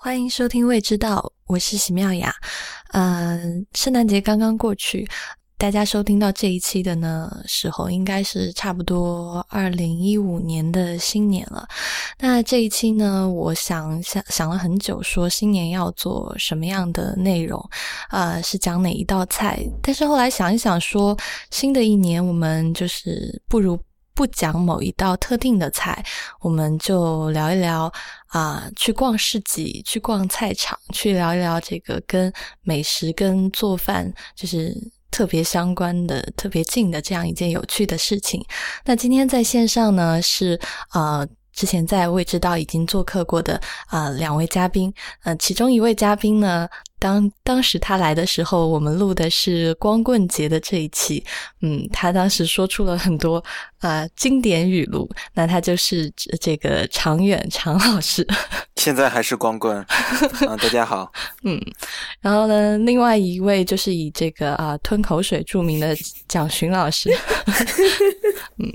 欢迎收听《未知道》，我是喜妙雅。嗯，圣诞节刚刚过去，大家收听到这一期的呢时候，应该是差不多二零一五年的新年了。那这一期呢，我想想想了很久，说新年要做什么样的内容，呃，是讲哪一道菜？但是后来想一想，说新的一年我们就是不如。不讲某一道特定的菜，我们就聊一聊啊，去逛市集，去逛菜场，去聊一聊这个跟美食、跟做饭就是特别相关的、特别近的这样一件有趣的事情。那今天在线上呢是呃。之前在未知道已经做客过的啊两位嘉宾，呃，其中一位嘉宾呢，当当时他来的时候，我们录的是光棍节的这一期，嗯，他当时说出了很多啊经典语录，那他就是这个常远常老师，现在还是光棍啊，大家好，嗯，然后呢，另外一位就是以这个啊吞口水著名的蒋勋老师，嗯，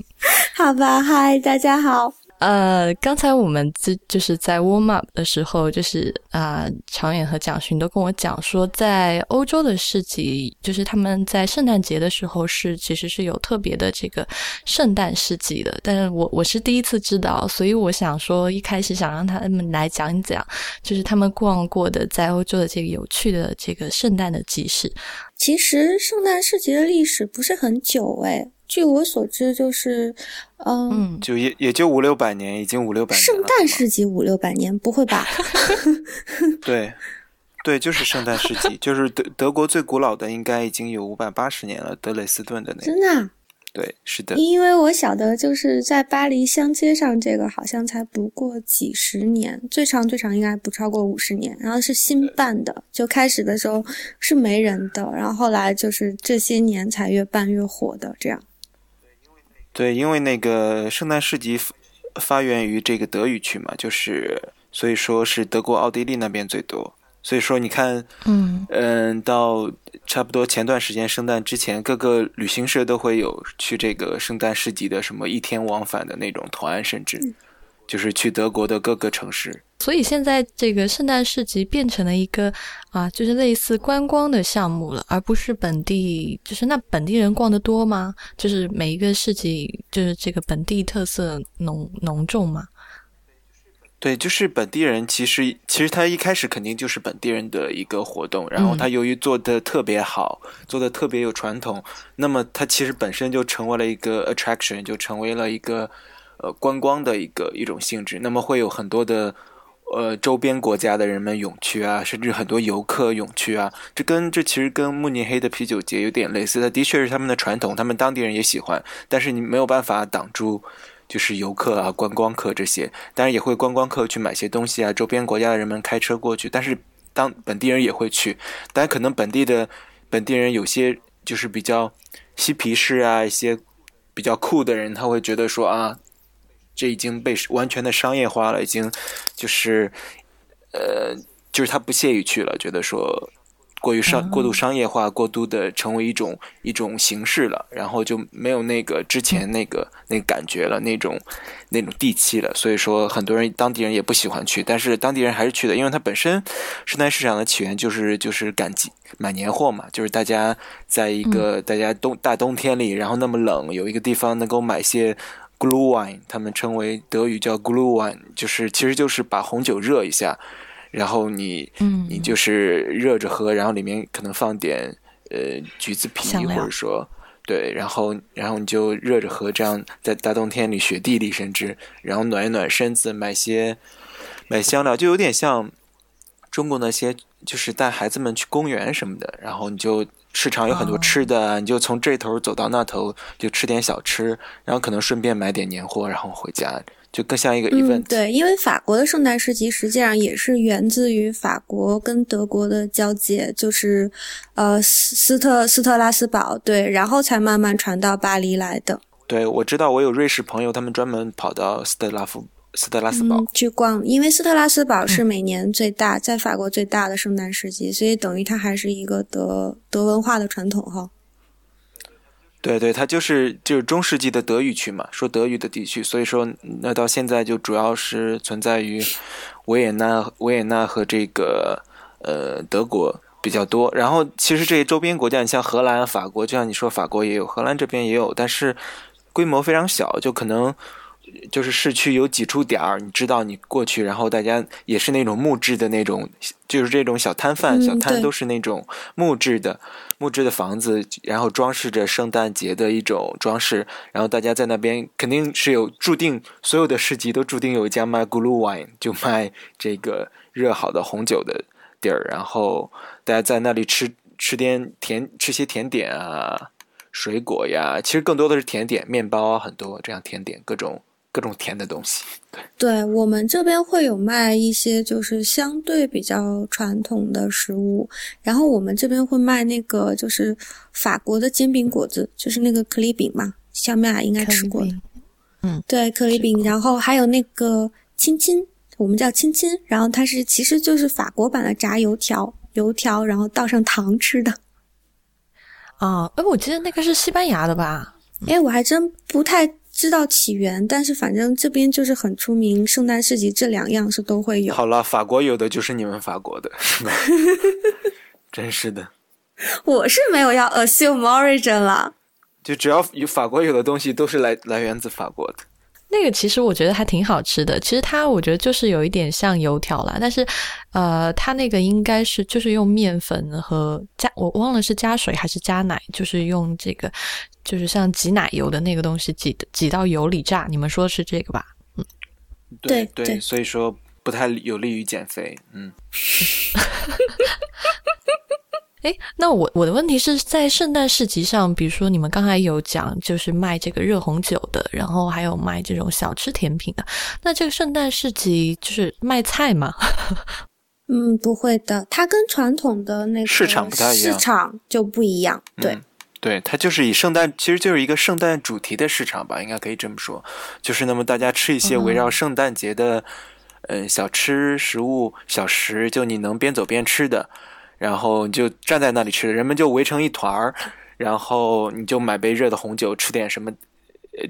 好吧，嗨，大家好。呃，刚才我们自就是在 warm up 的时候，就是啊，常远和蒋勋都跟我讲说，在欧洲的市集，就是他们在圣诞节的时候是其实是有特别的这个圣诞市集的。但是我我是第一次知道，所以我想说，一开始想让他们来讲一讲，就是他们逛过的在欧洲的这个有趣的这个圣诞的集市。其实圣诞市集的历史不是很久诶。据我所知，就是，嗯，就也也就五六百年，已经五六百年。圣诞世纪五六百年，不会吧？对，对，就是圣诞世纪，就是德德国最古老的，应该已经有五百八十年了，德累斯顿的那个。真的。对，是的，因为我晓得，就是在巴黎香街上，这个好像才不过几十年，最长最长应该不超过五十年。然后是新办的，就开始的时候是没人的，然后后来就是这些年才越办越火的这样。对，因为那个圣诞市集发源于这个德语区嘛，就是所以说是德国、奥地利那边最多。所以说，你看，嗯嗯，到差不多前段时间圣诞之前，各个旅行社都会有去这个圣诞市集的什么一天往返的那种团，甚至就是去德国的各个城市。所以现在这个圣诞市集变成了一个啊，就是类似观光的项目了，而不是本地。就是那本地人逛得多吗？就是每一个市集，就是这个本地特色浓浓重吗？对，就是本地人，其实其实他一开始肯定就是本地人的一个活动，然后他由于做的特别好，做的特别有传统，那么他其实本身就成为了一个 attraction，就成为了一个呃观光的一个一种性质。那么会有很多的呃周边国家的人们涌去啊，甚至很多游客涌去啊。这跟这其实跟慕尼黑的啤酒节有点类似，的的确是他们的传统，他们当地人也喜欢，但是你没有办法挡住。就是游客啊，观光客这些，当然也会观光客去买些东西啊。周边国家的人们开车过去，但是当本地人也会去，但可能本地的本地人有些就是比较嬉皮士啊，一些比较酷的人，他会觉得说啊，这已经被完全的商业化了，已经就是呃，就是他不屑于去了，觉得说。过于商过度商业化，过度的成为一种一种形式了，然后就没有那个之前那个那感觉了，那种那种地气了。所以说，很多人当地人也不喜欢去，但是当地人还是去的，因为它本身圣诞市场的起源就是就是赶集买年货嘛，就是大家在一个大家冬大冬天里，然后那么冷，有一个地方能够买些 glühwein，他们称为德语叫 glühwein，就是其实就是把红酒热一下。然后你，你就是热着喝，然后里面可能放点呃橘子皮，或者说对，然后然后你就热着喝，这样在大冬天里雪地里，甚至然后暖一暖身子，买些买香料，就有点像中国那些，就是带孩子们去公园什么的，然后你就市场有很多吃的，你就从这头走到那头，就吃点小吃，然后可能顺便买点年货，然后回家。就更像一个 event。对，因为法国的圣诞市集实际上也是源自于法国跟德国的交界，就是呃斯特斯特拉斯堡，对，然后才慢慢传到巴黎来的。对，我知道，我有瑞士朋友，他们专门跑到斯特拉夫斯特拉斯堡去逛，因为斯特拉斯堡是每年最大，在法国最大的圣诞市集，所以等于它还是一个德德文化的传统哈。对对，它就是就是中世纪的德语区嘛，说德语的地区，所以说那到现在就主要是存在于维也纳、维也纳和这个呃德国比较多。然后其实这些周边国家，你像荷兰、法国，就像你说法国也有，荷兰这边也有，但是规模非常小，就可能。就是市区有几处点儿，你知道你过去，然后大家也是那种木质的那种，就是这种小摊贩、小摊都是那种木质的木质的房子，然后装饰着圣诞节的一种装饰，然后大家在那边肯定是有注定，所有的市集都注定有一家卖 glue wine，就卖这个热好的红酒的地儿，然后大家在那里吃吃点甜，吃些甜点啊，水果呀，其实更多的是甜点，面包啊很多这样甜点各种。各种甜的东西，对，对我们这边会有卖一些就是相对比较传统的食物，然后我们这边会卖那个就是法国的煎饼果子，就是那个可丽饼嘛，小麦应该吃过，嗯，对，可丽饼，然后还有那个亲亲，我们叫亲亲，然后它是其实就是法国版的炸油条，油条然后倒上糖吃的，啊，哎，我记得那个是西班牙的吧？哎，我还真不太。知道起源，但是反正这边就是很出名，圣诞市集这两样是都会有。好了，法国有的就是你们法国的，是？真是的，我是没有要 assume origin 了，就只要有法国有的东西都是来来源自法国的。那个其实我觉得还挺好吃的，其实它我觉得就是有一点像油条啦，但是呃，它那个应该是就是用面粉和加，我忘了是加水还是加奶，就是用这个就是像挤奶油的那个东西挤挤到油里炸。你们说的是这个吧？嗯，对对，所以说不太有利于减肥。嗯。哎，那我我的问题是在圣诞市集上，比如说你们刚才有讲，就是卖这个热红酒的，然后还有卖这种小吃甜品的。那这个圣诞市集就是卖菜吗？嗯，不会的，它跟传统的那个市场不太一样，市场就不一样。对，对，它就是以圣诞，其实就是一个圣诞主题的市场吧，应该可以这么说。就是那么大家吃一些围绕圣诞节的，呃，小吃、食物、小食，就你能边走边吃的。然后你就站在那里吃，人们就围成一团儿，然后你就买杯热的红酒，吃点什么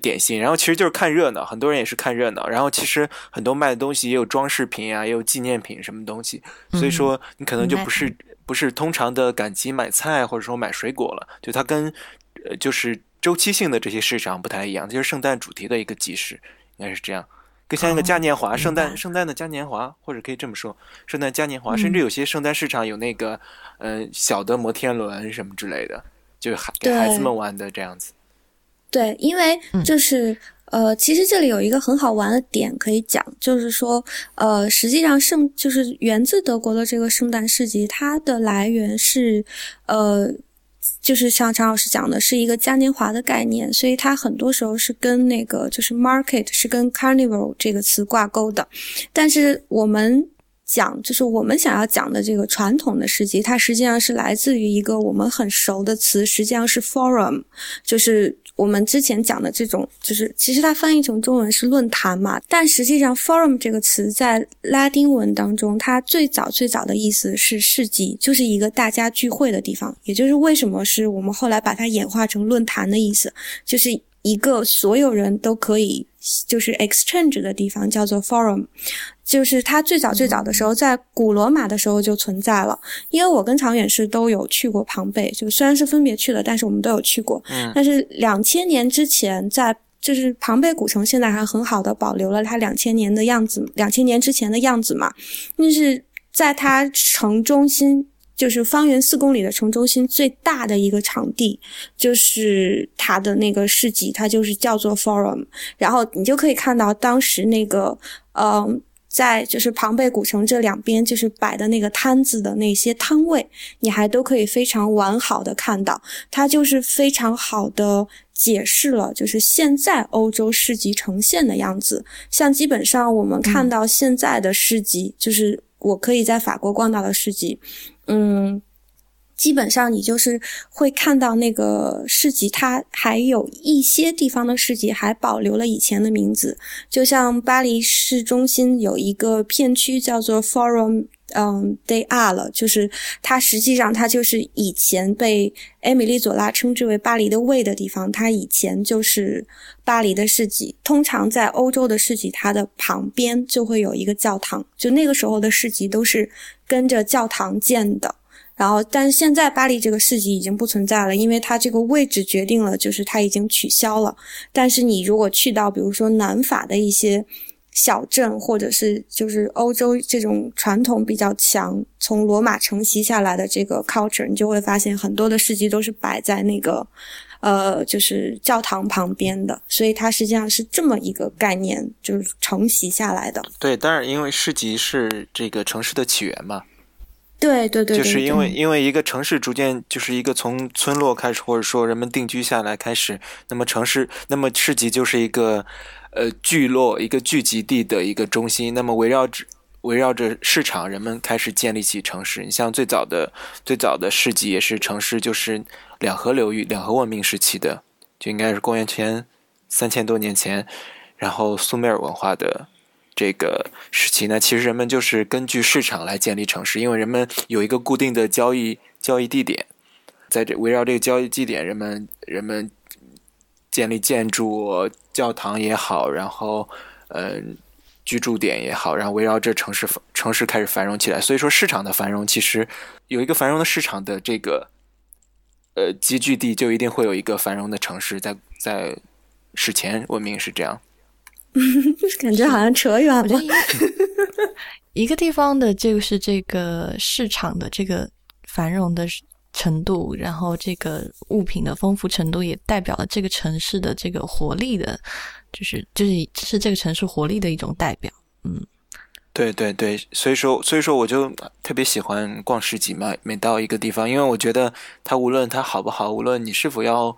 点心，然后其实就是看热闹，很多人也是看热闹。然后其实很多卖的东西也有装饰品啊，也有纪念品什么东西，所以说你可能就不是不是通常的赶集买菜或者说买水果了，就它跟呃就是周期性的这些市场不太一样，就是圣诞主题的一个集市，应该是这样。更像一个嘉年华，圣诞圣诞的嘉年华，或者可以这么说，圣诞嘉年华，甚至有些圣诞市场有那个，嗯，小的摩天轮什么之类的，就孩给孩子们玩的这样子。对，因为就是呃，其实这里有一个很好玩的点可以讲，就是说呃，实际上圣就是源自德国的这个圣诞市集，它的来源是呃。就是像常老师讲的，是一个嘉年华的概念，所以它很多时候是跟那个就是 market 是跟 carnival 这个词挂钩的。但是我们讲，就是我们想要讲的这个传统的市集，它实际上是来自于一个我们很熟的词，实际上是 forum，就是。我们之前讲的这种，就是其实它翻译成中文是论坛嘛，但实际上 forum 这个词在拉丁文当中，它最早最早的意思是市集，就是一个大家聚会的地方，也就是为什么是我们后来把它演化成论坛的意思，就是一个所有人都可以就是 exchange 的地方，叫做 forum。就是它最早最早的时候，在古罗马的时候就存在了。因为我跟长远是都有去过庞贝，就虽然是分别去了，但是我们都有去过。嗯。但是两千年之前，在就是庞贝古城现在还很好的保留了它两千年的样子，两千年之前的样子嘛。那是在它城中心，就是方圆四公里的城中心最大的一个场地，就是它的那个市集，它就是叫做 Forum。然后你就可以看到当时那个，嗯。在就是庞贝古城这两边，就是摆的那个摊子的那些摊位，你还都可以非常完好的看到，它就是非常好的解释了，就是现在欧洲市集呈现的样子。像基本上我们看到现在的市集，就是我可以在法国逛到的市集，嗯，基本上你就是会看到那个市集，它还有一些地方的市集还保留了以前的名字，就像巴黎市中心有一个片区叫做 Forum，嗯，They Are 了，就是它实际上它就是以前被埃米丽佐拉称之为巴黎的胃的地方，它以前就是巴黎的市集。通常在欧洲的市集，它的旁边就会有一个教堂，就那个时候的市集都是跟着教堂建的。然后，但是现在巴黎这个市集已经不存在了，因为它这个位置决定了，就是它已经取消了。但是你如果去到，比如说南法的一些小镇，或者是就是欧洲这种传统比较强、从罗马承袭下来的这个 culture，你就会发现很多的市集都是摆在那个呃，就是教堂旁边的。所以它实际上是这么一个概念，就是承袭下来的。对，但是，因为市集是这个城市的起源嘛。对对对，就是因为因为一个城市逐渐就是一个从村落开始，或者说人们定居下来开始，那么城市，那么市集就是一个呃聚落、一个聚集地的一个中心。那么围绕着围绕着市场，人们开始建立起城市。你像最早的最早的市集也是城市，就是两河流域、两河文明时期的，就应该是公元前三千多年前，然后苏美尔文化的。这个时期呢，其实人们就是根据市场来建立城市，因为人们有一个固定的交易交易地点，在这围绕这个交易地点，人们人们建立建筑、教堂也好，然后嗯居住点也好，然后围绕这城市城市开始繁荣起来。所以说，市场的繁荣其实有一个繁荣的市场的这个呃集聚地，就一定会有一个繁荣的城市。在在史前文明是这样。感觉好像扯远了。一个地方的这个是这个市场的这个繁荣的程度，然后这个物品的丰富程度，也代表了这个城市的这个活力的，就是就是是这个城市活力的一种代表。嗯，对对对，所以说所以说我就特别喜欢逛市集嘛，每到一个地方，因为我觉得它无论它好不好，无论你是否要。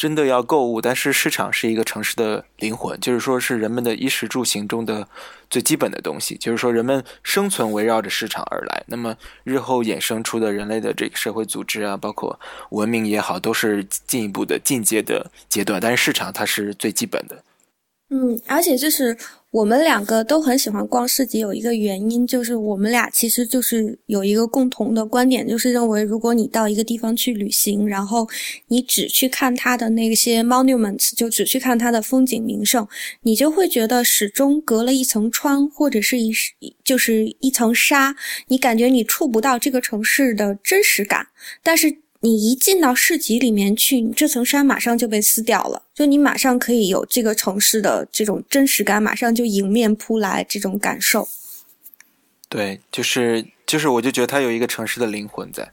真的要购物，但是市场是一个城市的灵魂，就是说是人们的衣食住行中的最基本的东西。就是说，人们生存围绕着市场而来。那么，日后衍生出的人类的这个社会组织啊，包括文明也好，都是进一步的进阶的阶段。但是，市场它是最基本的。嗯，而且就是。我们两个都很喜欢逛市集，有一个原因就是我们俩其实就是有一个共同的观点，就是认为如果你到一个地方去旅行，然后你只去看它的那些 monuments，就只去看它的风景名胜，你就会觉得始终隔了一层窗或者是一就是一层纱，你感觉你触不到这个城市的真实感，但是。你一进到市集里面去，你这层山马上就被撕掉了，就你马上可以有这个城市的这种真实感，马上就迎面扑来这种感受。对，就是就是，我就觉得它有一个城市的灵魂在。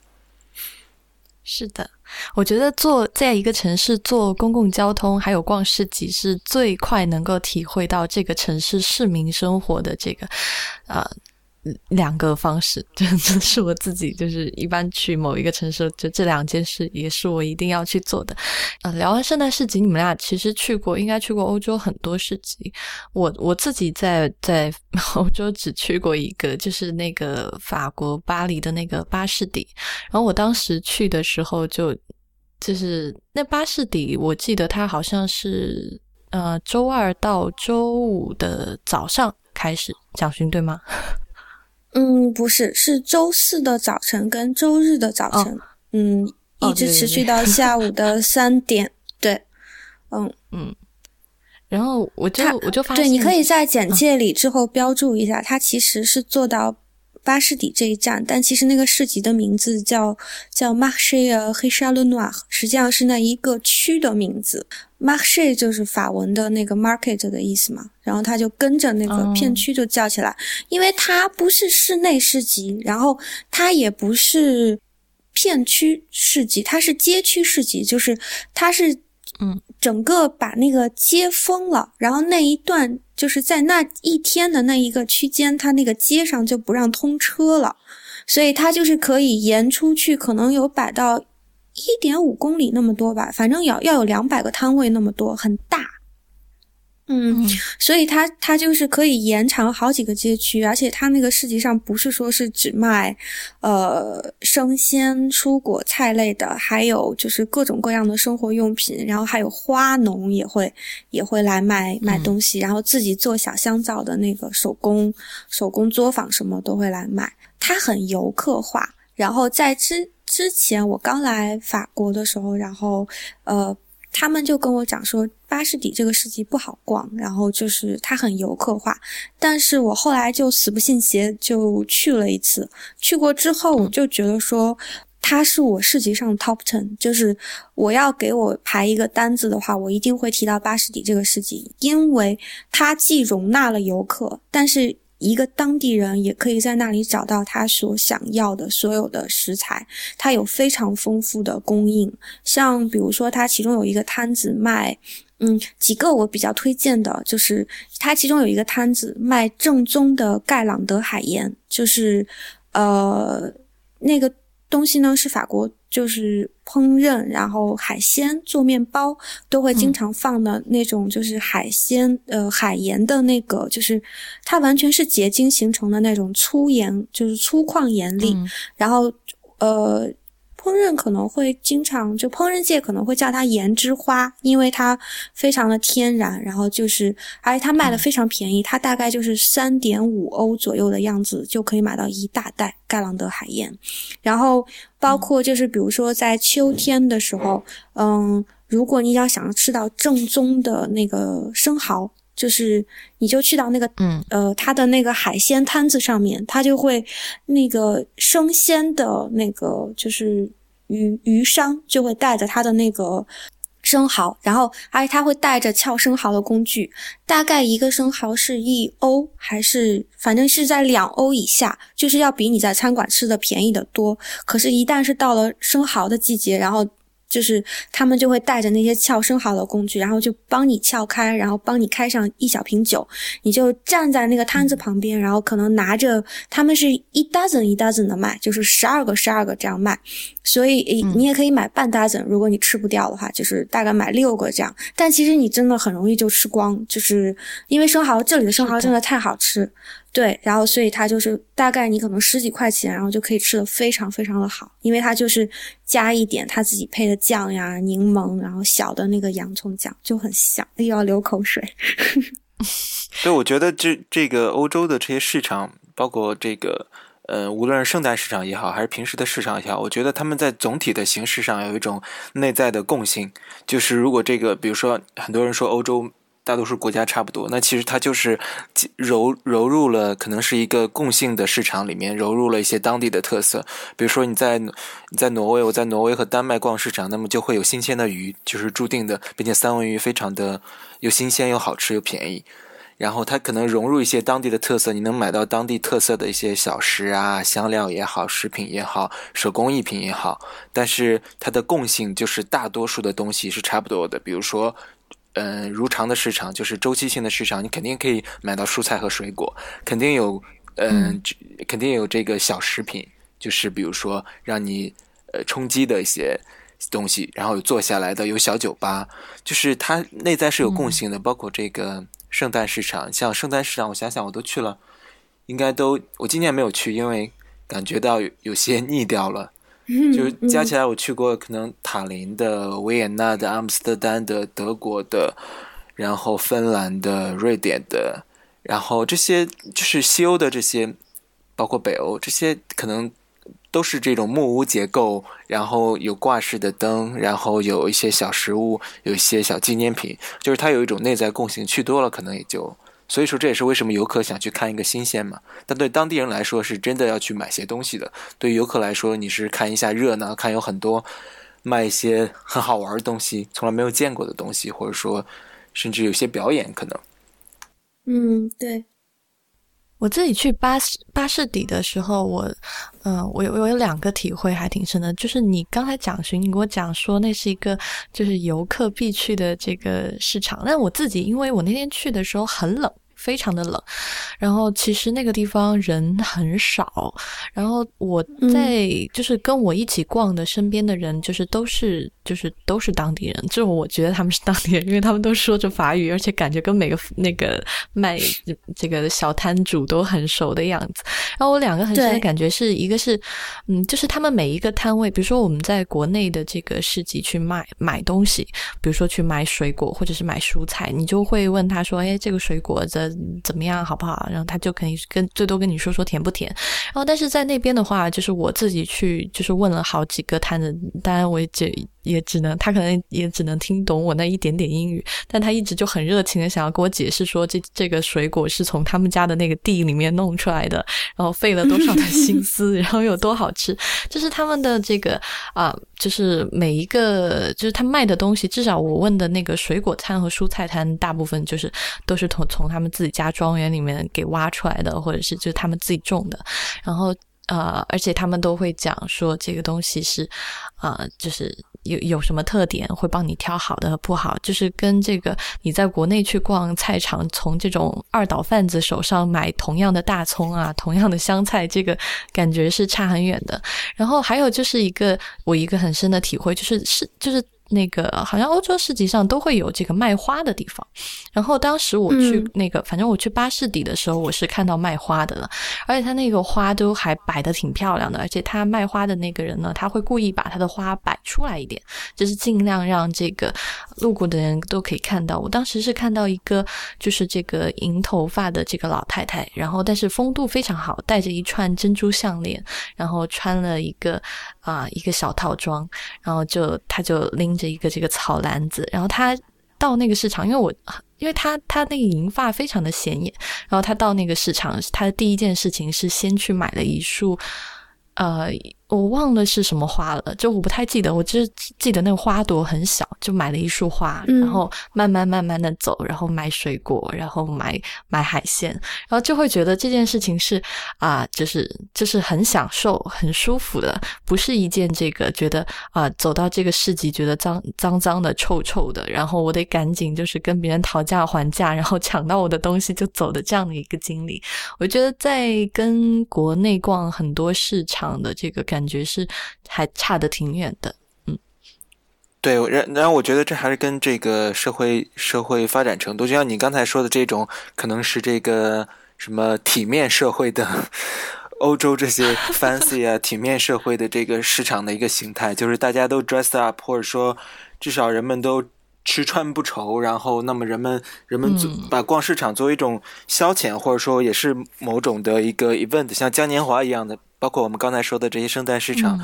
是的，我觉得坐在一个城市坐公共交通，还有逛市集，是最快能够体会到这个城市市民生活的这个，呃。两个方式，这是我自己，就是一般去某一个城市，就这两件事也是我一定要去做的。呃，聊完圣诞市集，你们俩其实去过，应该去过欧洲很多市集。我我自己在在欧洲只去过一个，就是那个法国巴黎的那个巴士底。然后我当时去的时候，就就是那巴士底，我记得它好像是呃周二到周五的早上开始讲训，对吗？嗯，不是，是周四的早晨跟周日的早晨，嗯，一直持续到下午的。三点，对，嗯。嗯，然后我就我就发现，对，你可以在简介里之后标注一下，它其实是做到。巴士底这一站，但其实那个市集的名字叫叫 Marché h i c h a l e Noir，实际上是那一个区的名字。Marché 就是法文的那个 market 的意思嘛，然后他就跟着那个片区就叫起来，因为它不是室内市集，然后它也不是片区市集，它是街区市集，就是它是。嗯，整个把那个街封了，然后那一段就是在那一天的那一个区间，它那个街上就不让通车了，所以它就是可以延出去，可能有摆到一点五公里那么多吧，反正要要有两百个摊位那么多，很大。嗯，所以它它就是可以延长好几个街区，而且它那个市集上不是说是只卖，呃，生鲜蔬果菜类的，还有就是各种各样的生活用品，然后还有花农也会也会来卖卖东西，然后自己做小香皂的那个手工手工作坊什么都会来卖，它很游客化。然后在之之前我刚来法国的时候，然后呃。他们就跟我讲说，巴士底这个市集不好逛，然后就是它很游客化。但是我后来就死不信邪，就去了一次。去过之后，我就觉得说，它是我市集上 top ten，就是我要给我排一个单子的话，我一定会提到巴士底这个市集，因为它既容纳了游客，但是。一个当地人也可以在那里找到他所想要的所有的食材，它有非常丰富的供应。像比如说，它其中有一个摊子卖，嗯，几个我比较推荐的，就是它其中有一个摊子卖正宗的盖朗德海盐，就是呃那个东西呢是法国。就是烹饪，然后海鲜做面包都会经常放的那种，就是海鲜呃海盐的那个，就是它完全是结晶形成的那种粗盐，就是粗矿盐粒，然后呃。烹饪可能会经常就烹饪界可能会叫它盐之花，因为它非常的天然，然后就是而且它卖的非常便宜，它大概就是三点五欧左右的样子就可以买到一大袋盖朗德海盐。然后包括就是比如说在秋天的时候，嗯，如果你要想吃到正宗的那个生蚝，就是你就去到那个嗯呃他的那个海鲜摊子上面，他就会那个生鲜的那个就是。鱼鱼商就会带着他的那个生蚝，然后而且他会带着撬生蚝的工具，大概一个生蚝是一欧，还是反正是在两欧以下，就是要比你在餐馆吃的便宜的多。可是，一旦是到了生蚝的季节，然后。就是他们就会带着那些撬生蚝的工具，然后就帮你撬开，然后帮你开上一小瓶酒，你就站在那个摊子旁边，然后可能拿着他们是一 dozen 一 dozen 的卖，就是十二个十二个这样卖，所以你也可以买半 dozen，如果你吃不掉的话，就是大概买六个这样。但其实你真的很容易就吃光，就是因为生蚝这里的生蚝真的太好吃。对，然后所以它就是大概你可能十几块钱，然后就可以吃的非常非常的好，因为它就是加一点他自己配的酱呀，柠檬，然后小的那个洋葱酱就很香，又要流口水。所以我觉得这这个欧洲的这些市场，包括这个呃，无论是圣诞市场也好，还是平时的市场也好，我觉得他们在总体的形式上有一种内在的共性，就是如果这个，比如说很多人说欧洲。大多数国家差不多，那其实它就是揉揉入了，可能是一个共性的市场里面，揉入了一些当地的特色。比如说你在你在挪威，我在挪威和丹麦逛市场，那么就会有新鲜的鱼，就是注定的，并且三文鱼非常的又新鲜又好吃又便宜。然后它可能融入一些当地的特色，你能买到当地特色的一些小食啊、香料也好、食品也好、手工艺品也好。但是它的共性就是大多数的东西是差不多的，比如说。嗯，如常的市场就是周期性的市场，你肯定可以买到蔬菜和水果，肯定有，嗯，肯定有这个小食品，就是比如说让你呃充饥的一些东西，然后有坐下来的，有小酒吧，就是它内在是有共性的。包括这个圣诞市场，像圣诞市场，我想想我都去了，应该都我今年没有去，因为感觉到有些腻掉了。就加起来，我去过可能塔林的、维也纳的、阿姆斯特丹的、德国的，然后芬兰的、瑞典的，然后这些就是西欧的这些，包括北欧这些，可能都是这种木屋结构，然后有挂式的灯，然后有一些小食物，有一些小纪念品，就是它有一种内在共性。去多了，可能也就。所以说，这也是为什么游客想去看一个新鲜嘛。但对当地人来说，是真的要去买些东西的。对于游客来说，你是看一下热闹，看有很多卖一些很好玩的东西，从来没有见过的东西，或者说甚至有些表演可能。嗯，对。我自己去巴士巴士底的时候，我，嗯，我有我有两个体会还挺深的，就是你刚才讲寻，你给我讲说那是一个就是游客必去的这个市场，但我自己因为我那天去的时候很冷。非常的冷，然后其实那个地方人很少，然后我在就是跟我一起逛的身边的人，就是都是就是都是当地人，这种我觉得他们是当地人，因为他们都说着法语，而且感觉跟每个那个卖这个小摊主都很熟的样子。然后我两个很深的感觉是一个是，嗯，就是他们每一个摊位，比如说我们在国内的这个市集去卖买东西，比如说去买水果或者是买蔬菜，你就会问他说：“哎，这个水果的怎么样，好不好？”然后他就肯定跟最多跟你说说甜不甜。然后但是在那边的话，就是我自己去就是问了好几个摊子，当然我也只也只能他可能也只能听懂我那一点点英语，但他一直就很热情的想要跟我解释说这这个水果是从他们家的那个地里面弄出来的，然后费了多少的心思，然后有多好吃，就是他们的这个啊，就是每一个就是他卖的东西，至少我问的那个水果摊和蔬菜摊，大部分就是都是从从他们自己家庄园里面给挖出来的，或者是就是他们自己种的，然后。呃，而且他们都会讲说这个东西是，呃，就是有有什么特点，会帮你挑好的和不好，就是跟这个你在国内去逛菜场，从这种二道贩子手上买同样的大葱啊，同样的香菜，这个感觉是差很远的。然后还有就是一个我一个很深的体会，就是是就是。那个好像欧洲市集上都会有这个卖花的地方，然后当时我去那个，反正我去巴士底的时候，我是看到卖花的了，而且他那个花都还摆的挺漂亮的，而且他卖花的那个人呢，他会故意把他的花摆出来一点，就是尽量让这个路过的人都可以看到。我当时是看到一个就是这个银头发的这个老太太，然后但是风度非常好，戴着一串珍珠项链，然后穿了一个啊一个小套装，然后就他就拎。这一个这个草篮子，然后他到那个市场，因为我因为他他那个银发非常的显眼，然后他到那个市场，他的第一件事情是先去买了一束，呃。我忘了是什么花了，就我不太记得，我只记得那个花朵很小，就买了一束花，然后慢慢慢慢的走，然后买水果，然后买买海鲜，然后就会觉得这件事情是啊，就是就是很享受、很舒服的，不是一件这个觉得啊走到这个市集觉得脏脏脏的、臭臭的，然后我得赶紧就是跟别人讨价还价，然后抢到我的东西就走的这样的一个经历。我觉得在跟国内逛很多市场的这个感。感觉是还差的挺远的，嗯，对，然然后我觉得这还是跟这个社会社会发展程度，就像你刚才说的这种，可能是这个什么体面社会的欧洲这些 fancy 啊，体面社会的这个市场的一个形态，就是大家都 dress up，或者说至少人们都。吃穿不愁，然后那么人们人们把逛市场作为一种消遣，或者说也是某种的一个 event，像嘉年华一样的。包括我们刚才说的这些圣诞市场，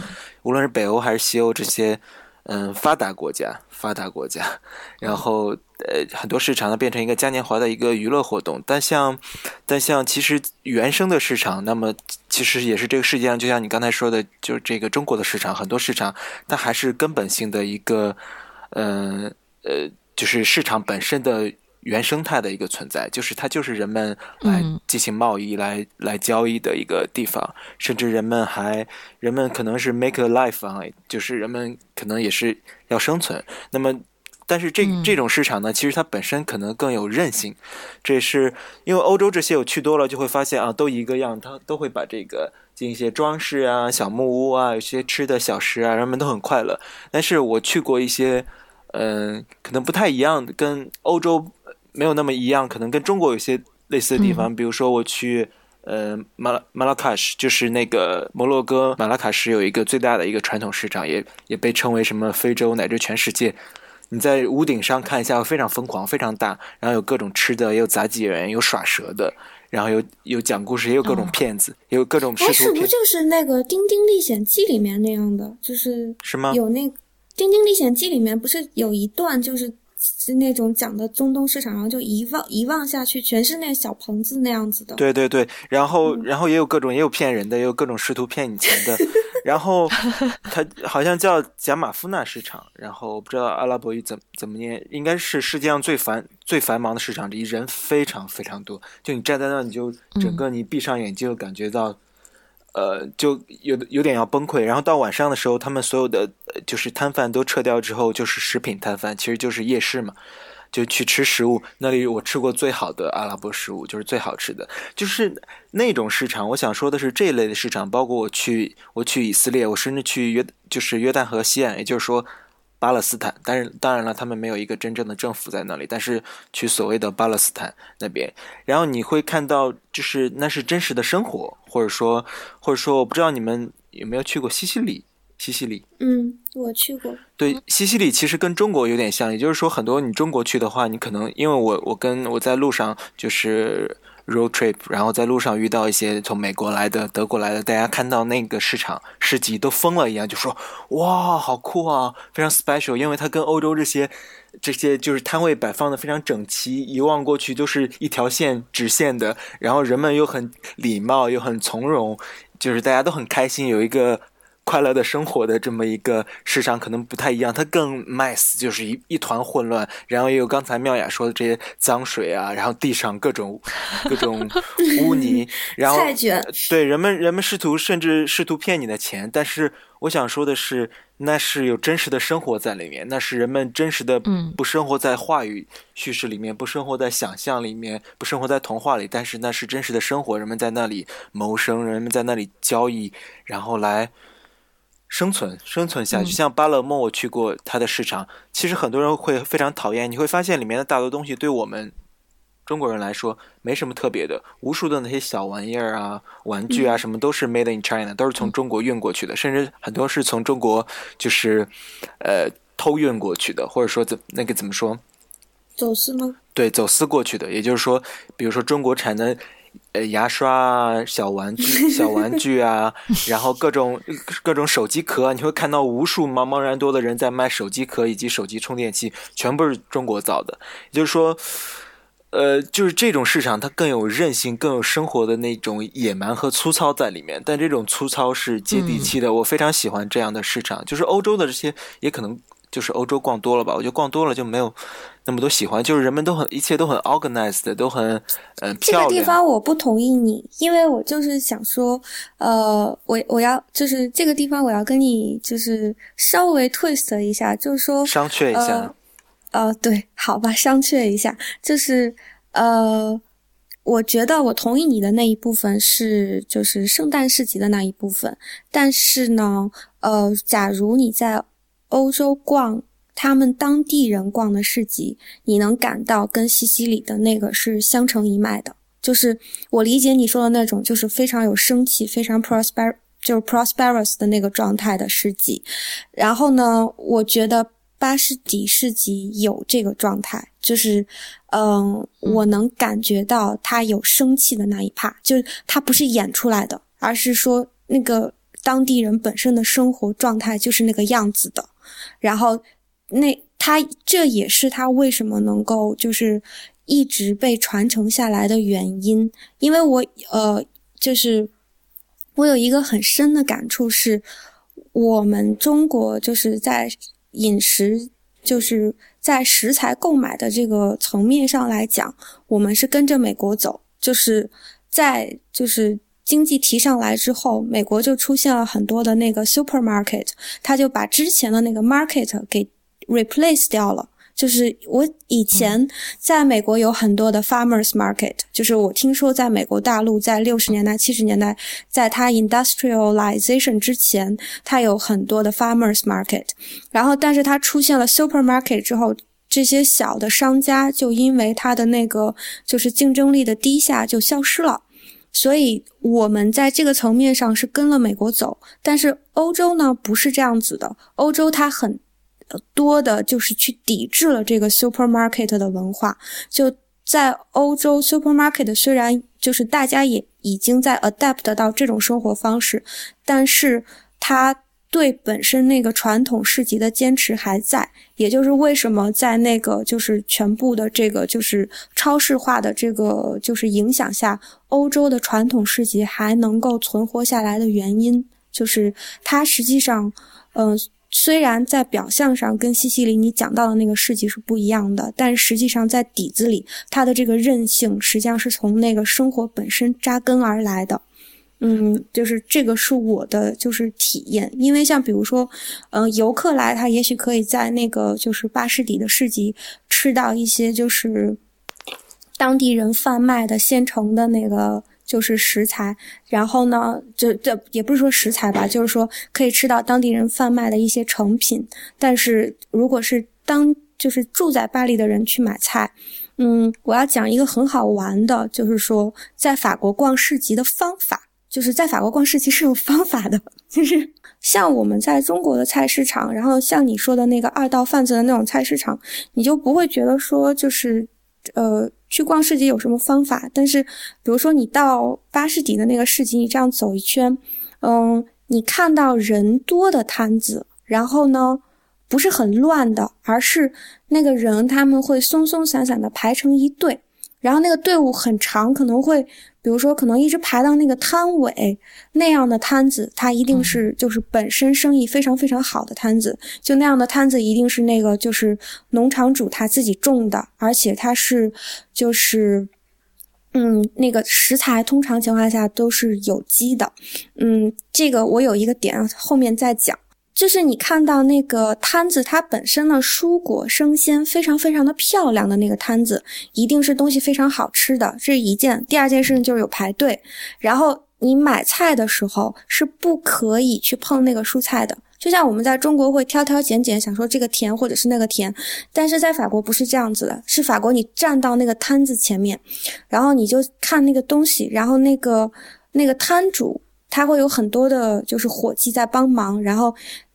无论是北欧还是西欧这些嗯发达国家，发达国家，然后呃很多市场呢变成一个嘉年华的一个娱乐活动。但像但像其实原生的市场，那么其实也是这个世界上，就像你刚才说的，就是这个中国的市场，很多市场它还是根本性的一个嗯。呃，就是市场本身的原生态的一个存在，就是它就是人们来进行贸易、来来交易的一个地方，甚至人们还人们可能是 make a life 啊，就是人们可能也是要生存。那么，但是这这种市场呢，其实它本身可能更有韧性。这是因为欧洲这些我去多了，就会发现啊，都一个样，它都会把这个进一些装饰啊、小木屋啊、有些吃的小食啊，人们都很快乐。但是我去过一些。嗯，可能不太一样，跟欧洲没有那么一样，可能跟中国有些类似的地方。比如说，我去呃马拉马拉喀什，就是那个摩洛哥马拉喀什有一个最大的一个传统市场，也也被称为什么非洲乃至全世界。你在屋顶上看一下，非常疯狂，非常大，然后有各种吃的，也有杂技人，有耍蛇的，然后有有讲故事，也有各种骗子，也有各种师徒。是不就是那个《丁丁历险记》里面那样的？就是是吗？有那。《丁丁历险记》里面不是有一段，就是是那种讲的中东市场，然后就一望一望下去，全是那小棚子那样子的。对对对，然后然后也有各种，也有骗人的，也有各种试图骗你钱的。然后 它好像叫贾马夫纳市场，然后不知道阿拉伯语怎怎么念，应该是世界上最繁最繁忙的市场之一，人非常非常多。就你站在那，你就整个你闭上眼睛就感觉到。呃，就有有点要崩溃。然后到晚上的时候，他们所有的就是摊贩都撤掉之后，就是食品摊贩，其实就是夜市嘛，就去吃食物。那里我吃过最好的阿拉伯食物，就是最好吃的，就是那种市场。我想说的是这一类的市场，包括我去我去以色列，我甚至去约就是约旦河西岸，也就是说巴勒斯坦，但是当然了，他们没有一个真正的政府在那里，但是去所谓的巴勒斯坦那边，然后你会看到，就是那是真实的生活，或者说，或者说，我不知道你们有没有去过西西里。西西里，嗯，我去过。对，西西里其实跟中国有点像，也就是说，很多你中国去的话，你可能因为我我跟我在路上就是 road trip，然后在路上遇到一些从美国来的、德国来的，大家看到那个市场市集都疯了一样，就说哇，好酷啊，非常 special，因为它跟欧洲这些这些就是摊位摆放的非常整齐，一望过去都是一条线直线的，然后人们又很礼貌又很从容，就是大家都很开心，有一个。快乐的生活的这么一个市场可能不太一样，它更 mess，就是一一团混乱，然后也有刚才妙雅说的这些脏水啊，然后地上各种 各种污泥，然后菜，对人们人们试图甚至试图骗你的钱，但是我想说的是，那是有真实的生活在里面，那是人们真实的，不生活在话语叙事里面，不生活在想象里面，不生活在童话里，但是那是真实的生活，人们在那里谋生，人们在那里交易，然后来。生存生存下去，像巴勒莫，我去过它的市场。其实很多人会非常讨厌，你会发现里面的大多东西对我们中国人来说没什么特别的。无数的那些小玩意儿啊、玩具啊，什么都是 made in China，都是从中国运过去的，甚至很多是从中国就是呃偷运过去的，或者说怎那个怎么说？走私吗？对，走私过去的。也就是说，比如说中国产的。呃，牙刷啊，小玩具、小玩具啊，然后各种各种手机壳，你会看到无数茫茫然多的人在卖手机壳以及手机充电器，全部是中国造的。也就是说，呃，就是这种市场它更有韧性、更有生活的那种野蛮和粗糙在里面，但这种粗糙是接地气的。我非常喜欢这样的市场，就是欧洲的这些也可能。就是欧洲逛多了吧，我觉得逛多了就没有那么多喜欢。就是人们都很，一切都很 organized，都很嗯漂亮。这个地方我不同意你，因为我就是想说，呃，我我要就是这个地方我要跟你就是稍微 twist 一下，就是说商榷一下。呃，对，好吧，商榷一下，就是呃，我觉得我同意你的那一部分是就是圣诞市集的那一部分，但是呢，呃，假如你在。欧洲逛他们当地人逛的市集，你能感到跟西西里的那个是相承一脉的。就是我理解你说的那种，就是非常有生气、非常 prosper，就是 prosperous 的那个状态的市集。然后呢，我觉得巴士底市集有这个状态，就是，嗯，我能感觉到他有生气的那一帕，就是他不是演出来的，而是说那个当地人本身的生活状态就是那个样子的。然后，那他这也是他为什么能够就是一直被传承下来的原因。因为我呃，就是我有一个很深的感触是，我们中国就是在饮食就是在食材购买的这个层面上来讲，我们是跟着美国走，就是在就是。经济提上来之后，美国就出现了很多的那个 supermarket，他就把之前的那个 market 给 replace 掉了。就是我以前在美国有很多的 farmers market，就是我听说在美国大陆在六十年代、七十年代，在它 industrialization 之前，它有很多的 farmers market。然后，但是它出现了 supermarket 之后，这些小的商家就因为它的那个就是竞争力的低下就消失了。所以，我们在这个层面上是跟了美国走，但是欧洲呢不是这样子的。欧洲它很多的就是去抵制了这个 supermarket 的文化。就在欧洲，supermarket 虽然就是大家也已经在 adapt 到这种生活方式，但是它。对本身那个传统市集的坚持还在，也就是为什么在那个就是全部的这个就是超市化的这个就是影响下，欧洲的传统市集还能够存活下来的原因，就是它实际上，嗯，虽然在表象上跟西西里你讲到的那个市集是不一样的，但实际上在底子里，它的这个韧性实际上是从那个生活本身扎根而来的。嗯，就是这个是我的就是体验，因为像比如说，嗯，游客来他也许可以在那个就是巴士底的市集吃到一些就是当地人贩卖的现成的那个。就是食材，然后呢，就这也不是说食材吧，就是说可以吃到当地人贩卖的一些成品。但是如果是当就是住在巴黎的人去买菜，嗯，我要讲一个很好玩的，就是说在法国逛市集的方法，就是在法国逛市集是有方法的，就是像我们在中国的菜市场，然后像你说的那个二道贩子的那种菜市场，你就不会觉得说就是呃。去逛市集有什么方法？但是，比如说你到巴士底的那个市集，你这样走一圈，嗯，你看到人多的摊子，然后呢，不是很乱的，而是那个人他们会松松散散的排成一队。然后那个队伍很长，可能会，比如说，可能一直排到那个摊尾那样的摊子，它一定是就是本身生意非常非常好的摊子。就那样的摊子，一定是那个就是农场主他自己种的，而且他是就是，嗯，那个食材通常情况下都是有机的。嗯，这个我有一个点后面再讲。就是你看到那个摊子，它本身的蔬果生鲜，非常非常的漂亮的那个摊子，一定是东西非常好吃的，这是一件。第二件事情就是有排队，然后你买菜的时候是不可以去碰那个蔬菜的。就像我们在中国会挑挑拣拣，想说这个甜或者是那个甜，但是在法国不是这样子的，是法国你站到那个摊子前面，然后你就看那个东西，然后那个那个摊主。他会有很多的，就是伙计在帮忙，然后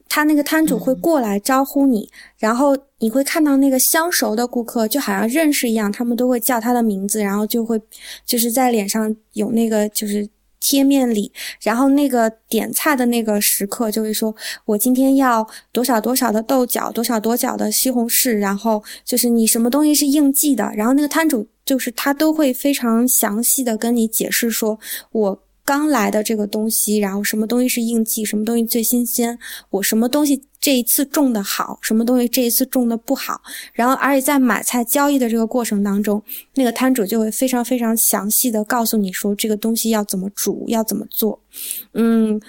他那个摊主会过来招呼你，然后你会看到那个相熟的顾客，就好像认识一样，他们都会叫他的名字，然后就会就是在脸上有那个就是贴面礼，然后那个点菜的那个食客就会说，我今天要多少多少的豆角，多少多角的西红柿，然后就是你什么东西是应季的，然后那个摊主就是他都会非常详细的跟你解释说，我。刚来的这个东西，然后什么东西是应季，什么东西最新鲜，我什么东西这一次种的好，什么东西这一次种的不好，然后而且在买菜交易的这个过程当中，那个摊主就会非常非常详细的告诉你说这个东西要怎么煮，要怎么做。嗯，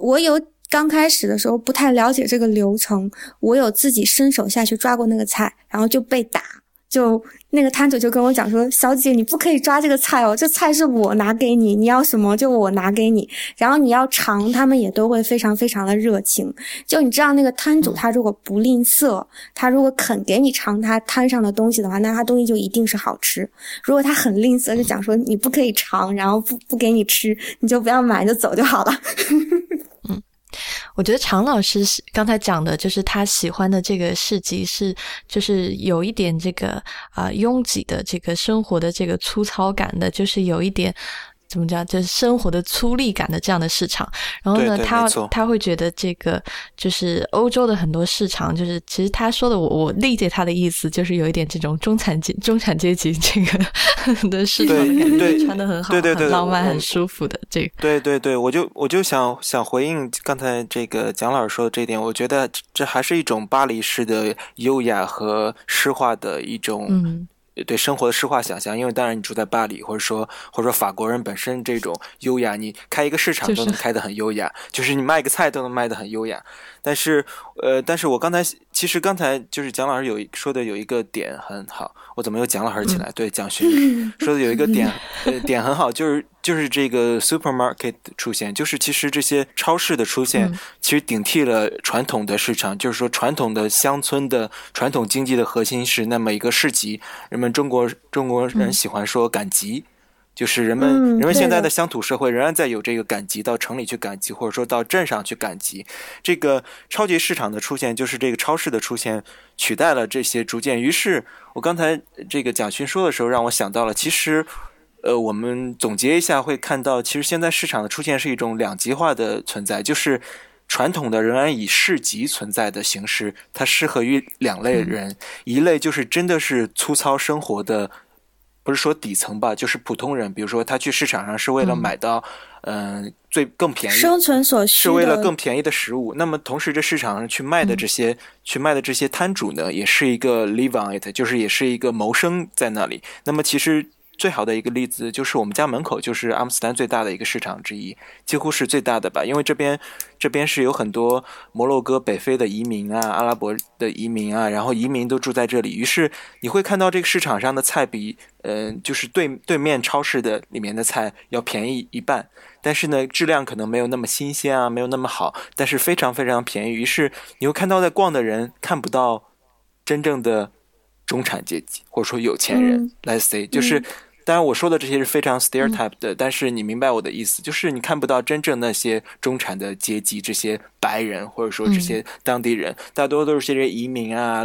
我有刚开始的时候不太了解这个流程，我有自己伸手下去抓过那个菜，然后就被打。就那个摊主就跟我讲说：“小姐，你不可以抓这个菜哦，这菜是我拿给你，你要什么就我拿给你。然后你要尝，他们也都会非常非常的热情。就你知道，那个摊主他如果不吝啬，他如果肯给你尝他摊上的东西的话，那他东西就一定是好吃。如果他很吝啬，就讲说你不可以尝，然后不不给你吃，你就不要买，就走就好了。”我觉得常老师刚才讲的，就是他喜欢的这个市集是，就是有一点这个啊拥挤的这个生活的这个粗糙感的，就是有一点。怎么讲？就是生活的粗粝感的这样的市场，然后呢，他他会觉得这个就是欧洲的很多市场，就是其实他说的，我我理解他的意思，就是有一点这种中产阶中产阶级这个 的市场的感觉，穿的很好，很浪漫，很舒服的这个。对对对，我就我就想想回应刚才这个蒋老师说的这一点，我觉得这还是一种巴黎式的优雅和诗化的一种。对生活的诗化想象，因为当然你住在巴黎，或者说或者说法国人本身这种优雅，你开一个市场都能开得很优雅，就是你卖个菜都能卖得很优雅。但是，呃，但是我刚才其实刚才就是蒋老师有说的有一个点很好，我怎么又蒋老师起来？对，蒋勋 说的有一个点，点很好，就是就是这个 supermarket 出现，就是其实这些超市的出现，其实顶替了传统的市场，就是说传统的乡村的传统经济的核心是那么一个市集，人们中国中国人喜欢说赶集。就是人们，人们现在的乡土社会仍然在有这个赶集到城里去赶集，或者说到镇上去赶集。这个超级市场的出现，就是这个超市的出现取代了这些，逐渐。于是我刚才这个蒋勋说的时候，让我想到了，其实，呃，我们总结一下会看到，其实现在市场的出现是一种两极化的存在，就是传统的仍然以市集存在的形式，它适合于两类人，一类就是真的是粗糙生活的。不是说底层吧，就是普通人，比如说他去市场上是为了买到，嗯，最更便宜生存所需，是为了更便宜的食物。那么同时，这市场上去卖的这些去卖的这些摊主呢，也是一个 live on it，就是也是一个谋生在那里。那么其实最好的一个例子就是我们家门口就是阿姆斯特丹最大的一个市场之一，几乎是最大的吧。因为这边这边是有很多摩洛哥、北非的移民啊，阿拉伯的移民啊，然后移民都住在这里，于是你会看到这个市场上的菜比嗯，就是对对面超市的里面的菜要便宜一半。但是呢，质量可能没有那么新鲜啊，没有那么好，但是非常非常便宜。于是你会看到在逛的人看不到真正的中产阶级或者说有钱人。Let's say，就是当然我说的这些是非常 stereotype 的，但是你明白我的意思，就是你看不到真正那些中产的阶级，这些白人或者说这些当地人，大多都是些移民啊，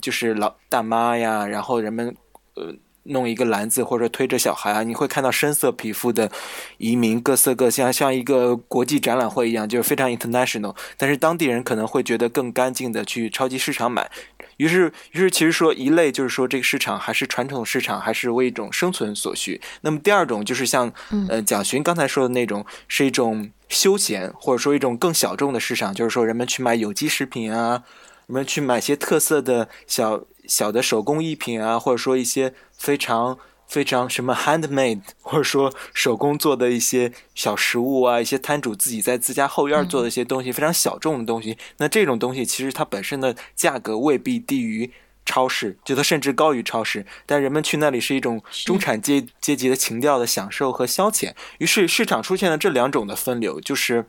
就是老大妈呀，然后人们呃。弄一个篮子或者推着小孩啊，你会看到深色皮肤的移民，各色各像，像一个国际展览会一样，就是非常 international。但是当地人可能会觉得更干净的去超级市场买。于是，于是其实说一类就是说这个市场还是传统市场，还是为一种生存所需。那么第二种就是像呃蒋勋刚才说的那种，是一种休闲或者说一种更小众的市场，就是说人们去买有机食品啊，人们去买些特色的小。小的手工艺品啊，或者说一些非常非常什么 handmade，或者说手工做的一些小食物啊，一些摊主自己在自家后院做的一些东西，非常小众的东西。那这种东西其实它本身的价格未必低于超市，觉得甚至高于超市。但人们去那里是一种中产阶阶级的情调的享受和消遣。于是市场出现了这两种的分流，就是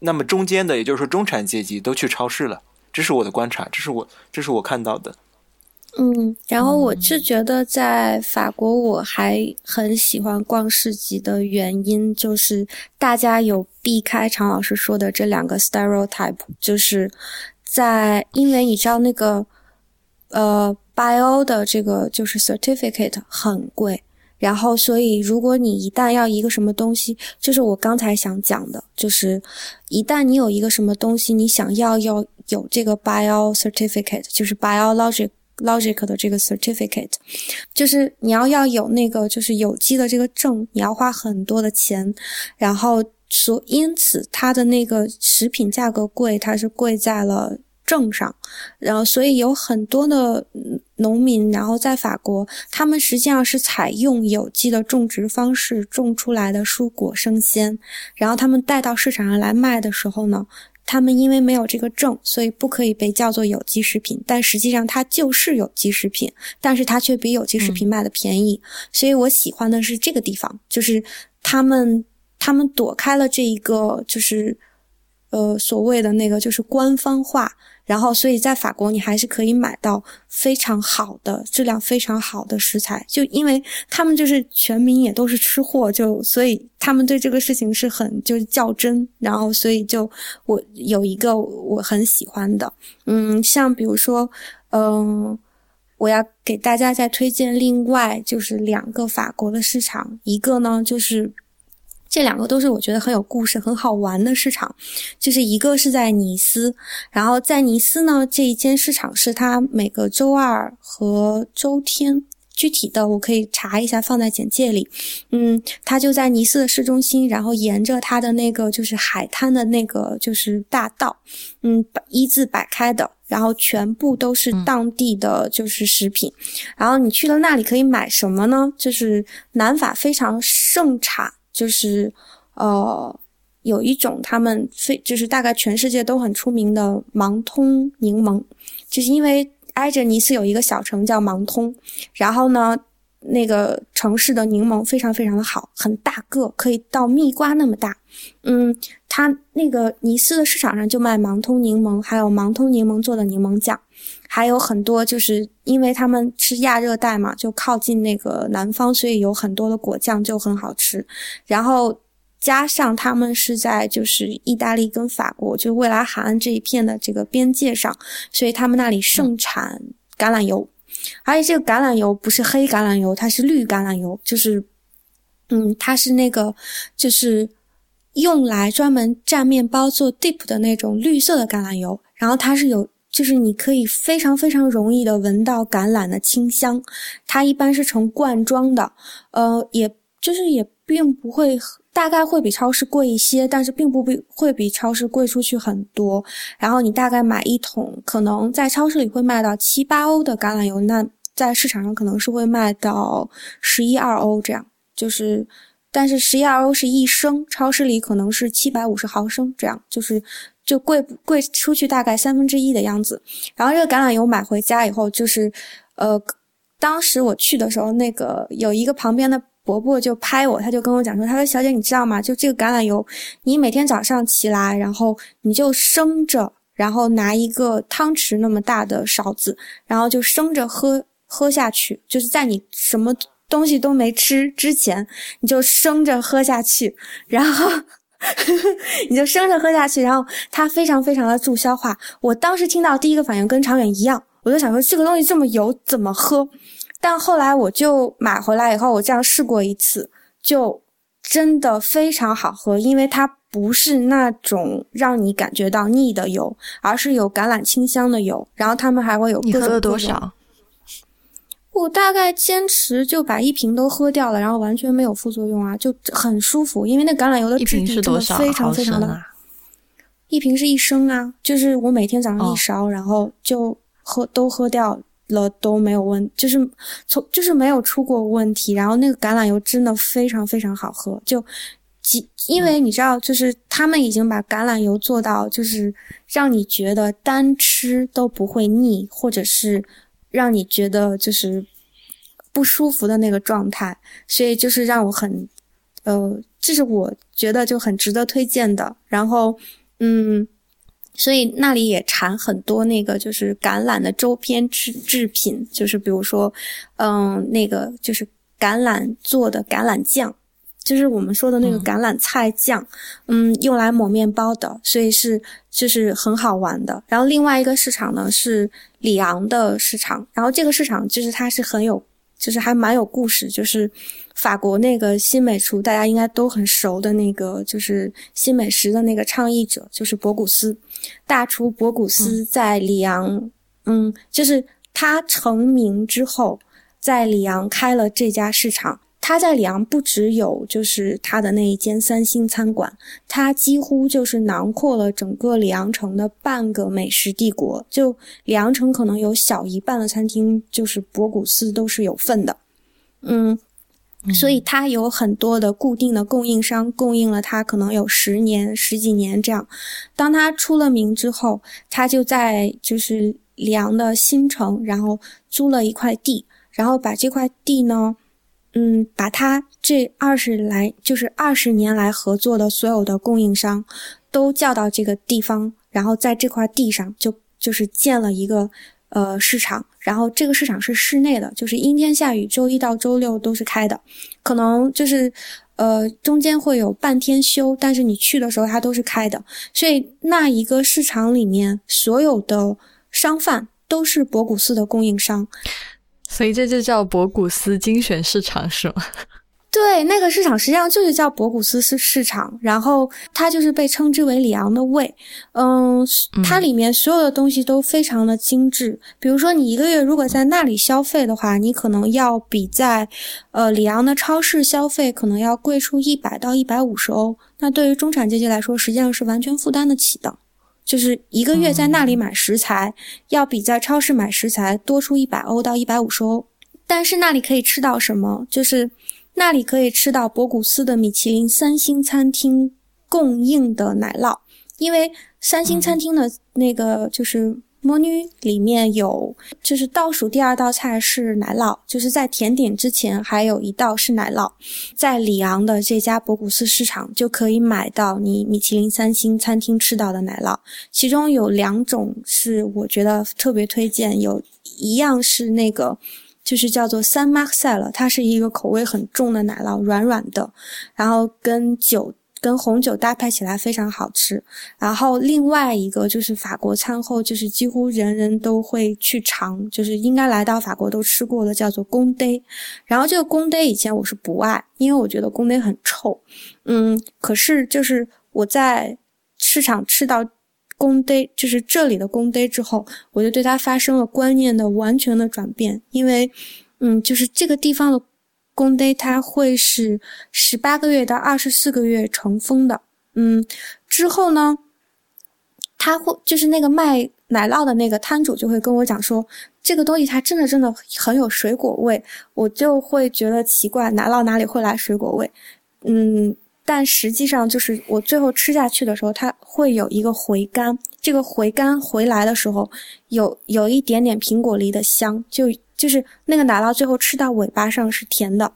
那么中间的，也就是说中产阶级都去超市了。这是我的观察，这是我这是我看到的。嗯，然后我是觉得在法国，我还很喜欢逛市集的原因，就是大家有避开常老师说的这两个 stereotype，就是在因为你知道那个呃 bio 的这个就是 certificate 很贵，然后所以如果你一旦要一个什么东西，就是我刚才想讲的，就是一旦你有一个什么东西，你想要要有这个 bio certificate，就是 biologic。Logic 的这个 certificate，就是你要要有那个就是有机的这个证，你要花很多的钱，然后所因此它的那个食品价格贵，它是贵在了证上，然后所以有很多的农民，然后在法国，他们实际上是采用有机的种植方式种出来的蔬果生鲜，然后他们带到市场上来卖的时候呢。他们因为没有这个证，所以不可以被叫做有机食品，但实际上它就是有机食品，但是它却比有机食品卖的便宜。所以我喜欢的是这个地方，就是他们他们躲开了这一个，就是呃所谓的那个就是官方化。然后，所以在法国，你还是可以买到非常好的、质量非常好的食材。就因为他们就是全民也都是吃货，就所以他们对这个事情是很就是较真。然后，所以就我有一个我很喜欢的，嗯，像比如说，嗯，我要给大家再推荐另外就是两个法国的市场，一个呢就是。这两个都是我觉得很有故事、很好玩的市场，就是一个是在尼斯，然后在尼斯呢这一间市场是它每个周二和周天，具体的我可以查一下放在简介里。嗯，它就在尼斯的市中心，然后沿着它的那个就是海滩的那个就是大道，嗯，一字摆开的，然后全部都是当地的就是食品，然后你去了那里可以买什么呢？就是南法非常盛产。就是，呃，有一种他们非就是大概全世界都很出名的芒通柠檬，就是因为挨着尼斯有一个小城叫芒通，然后呢，那个城市的柠檬非常非常的好，很大个，可以到蜜瓜那么大。嗯，它那个尼斯的市场上就卖芒通柠檬，还有芒通柠檬做的柠檬酱。还有很多，就是因为他们是亚热带嘛，就靠近那个南方，所以有很多的果酱就很好吃。然后加上他们是在就是意大利跟法国，就未来海岸这一片的这个边界上，所以他们那里盛产橄榄油。而且这个橄榄油不是黑橄榄油，它是绿橄榄油，就是嗯，它是那个就是用来专门蘸面包做 dip 的那种绿色的橄榄油，然后它是有。就是你可以非常非常容易的闻到橄榄的清香，它一般是成罐装的，呃，也就是也并不会，大概会比超市贵一些，但是并不比会比超市贵出去很多。然后你大概买一桶，可能在超市里会卖到七八欧的橄榄油，那在市场上可能是会卖到十一二欧这样，就是，但是十一二欧是一升，超市里可能是七百五十毫升这样，就是就贵贵出去大概三分之一的样子。然后这个橄榄油买回家以后，就是呃，当时我去的时候，那个有一个旁边的。伯伯就拍我，他就跟我讲说：“他说小姐，你知道吗？就这个橄榄油，你每天早上起来，然后你就生着，然后拿一个汤匙那么大的勺子，然后就生着喝喝下去。就是在你什么东西都没吃之前，你就生着喝下去，然后 你就生着喝下去，然后它非常非常的助消化。我当时听到第一个反应跟长远一样，我就想说这个东西这么油，怎么喝？”但后来我就买回来以后，我这样试过一次，就真的非常好喝，因为它不是那种让你感觉到腻的油，而是有橄榄清香的油。然后他们还会有。你喝了多少？我大概坚持就把一瓶都喝掉了，然后完全没有副作用啊，就很舒服。因为那橄榄油的质地真的非常非常的。一瓶是一升啊，就是我每天早上一勺，然后就喝都喝掉。了都没有问，就是从就是没有出过问题。然后那个橄榄油真的非常非常好喝，就，几因为你知道，就是他们已经把橄榄油做到，就是让你觉得单吃都不会腻，或者是让你觉得就是不舒服的那个状态。所以就是让我很，呃，这是我觉得就很值得推荐的。然后，嗯。所以那里也产很多那个就是橄榄的周边制制品，就是比如说，嗯，那个就是橄榄做的橄榄酱，就是我们说的那个橄榄菜酱，嗯，用来抹面包的，所以是就是很好玩的。然后另外一个市场呢是里昂的市场，然后这个市场就是它是很有。就是还蛮有故事，就是法国那个新美厨，大家应该都很熟的那个，就是新美食的那个倡议者，就是博古斯大厨博古斯在里昂，嗯，就是他成名之后，在里昂开了这家市场。他在里昂不只有就是他的那一间三星餐馆，他几乎就是囊括了整个里昂城的半个美食帝国。就里昂城可能有小一半的餐厅，就是博古斯都是有份的。嗯，所以他有很多的固定的供应商，供应了他可能有十年、十几年这样。当他出了名之后，他就在就是里昂的新城，然后租了一块地，然后把这块地呢。嗯，把他这二十来就是二十年来合作的所有的供应商都叫到这个地方，然后在这块地上就就是建了一个呃市场，然后这个市场是室内的，就是阴天下雨，周一到周六都是开的，可能就是呃中间会有半天休，但是你去的时候它都是开的，所以那一个市场里面所有的商贩都是博古斯的供应商。所以这就叫博古斯精选市场是吗？对，那个市场实际上就是叫博古斯市市场，然后它就是被称之为里昂的胃。嗯，它里面所有的东西都非常的精致。比如说，你一个月如果在那里消费的话，你可能要比在呃里昂的超市消费可能要贵出一百到一百五十欧。那对于中产阶级来说，实际上是完全负担得起的。就是一个月在那里买食材，要比在超市买食材多出一百欧到一百五十欧。但是那里可以吃到什么？就是那里可以吃到博古斯的米其林三星餐厅供应的奶酪，因为三星餐厅的那个就是。魔女里面有，就是倒数第二道菜是奶酪，就是在甜点之前还有一道是奶酪。在里昂的这家博古斯市场就可以买到你米其林三星餐厅吃到的奶酪，其中有两种是我觉得特别推荐，有一样是那个，就是叫做三马塞了，它是一个口味很重的奶酪，软软的，然后跟酒。跟红酒搭配起来非常好吃，然后另外一个就是法国餐后，就是几乎人人都会去尝，就是应该来到法国都吃过的，叫做公呆。然后这个公呆以前我是不爱，因为我觉得公呆很臭。嗯，可是就是我在市场吃到公呆，就是这里的公呆之后，我就对它发生了观念的完全的转变，因为嗯，就是这个地方的。公呆它会是十八个月到二十四个月成蜂的，嗯，之后呢，他会就是那个卖奶酪的那个摊主就会跟我讲说，这个东西它真的真的很有水果味，我就会觉得奇怪，奶酪哪里会来水果味？嗯，但实际上就是我最后吃下去的时候，它会有一个回甘，这个回甘回来的时候，有有一点点苹果梨的香，就就是那个奶酪最后吃到尾巴上是甜的。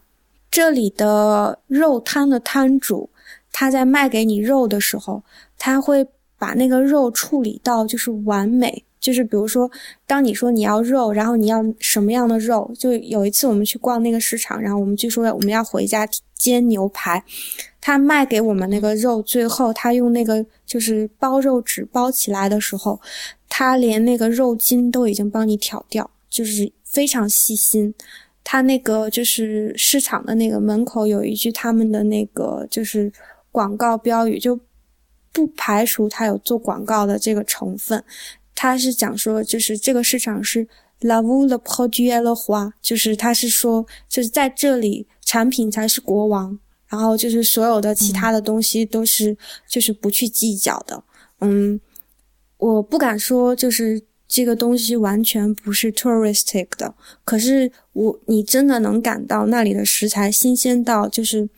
这里的肉摊的摊主，他在卖给你肉的时候，他会把那个肉处理到就是完美。就是比如说，当你说你要肉，然后你要什么样的肉？就有一次我们去逛那个市场，然后我们就说我们要回家煎牛排，他卖给我们那个肉，最后他用那个就是包肉纸包起来的时候，他连那个肉筋都已经帮你挑掉，就是非常细心。他那个就是市场的那个门口有一句他们的那个就是广告标语，就不排除他有做广告的这个成分。他是讲说，就是这个市场是 la vu le produit le roi，就是他是说，就是在这里产品才是国王，然后就是所有的其他的东西都是就是不去计较的。嗯，我不敢说就是。这个东西完全不是 touristic 的，可是我你真的能感到那里的食材新鲜到，就是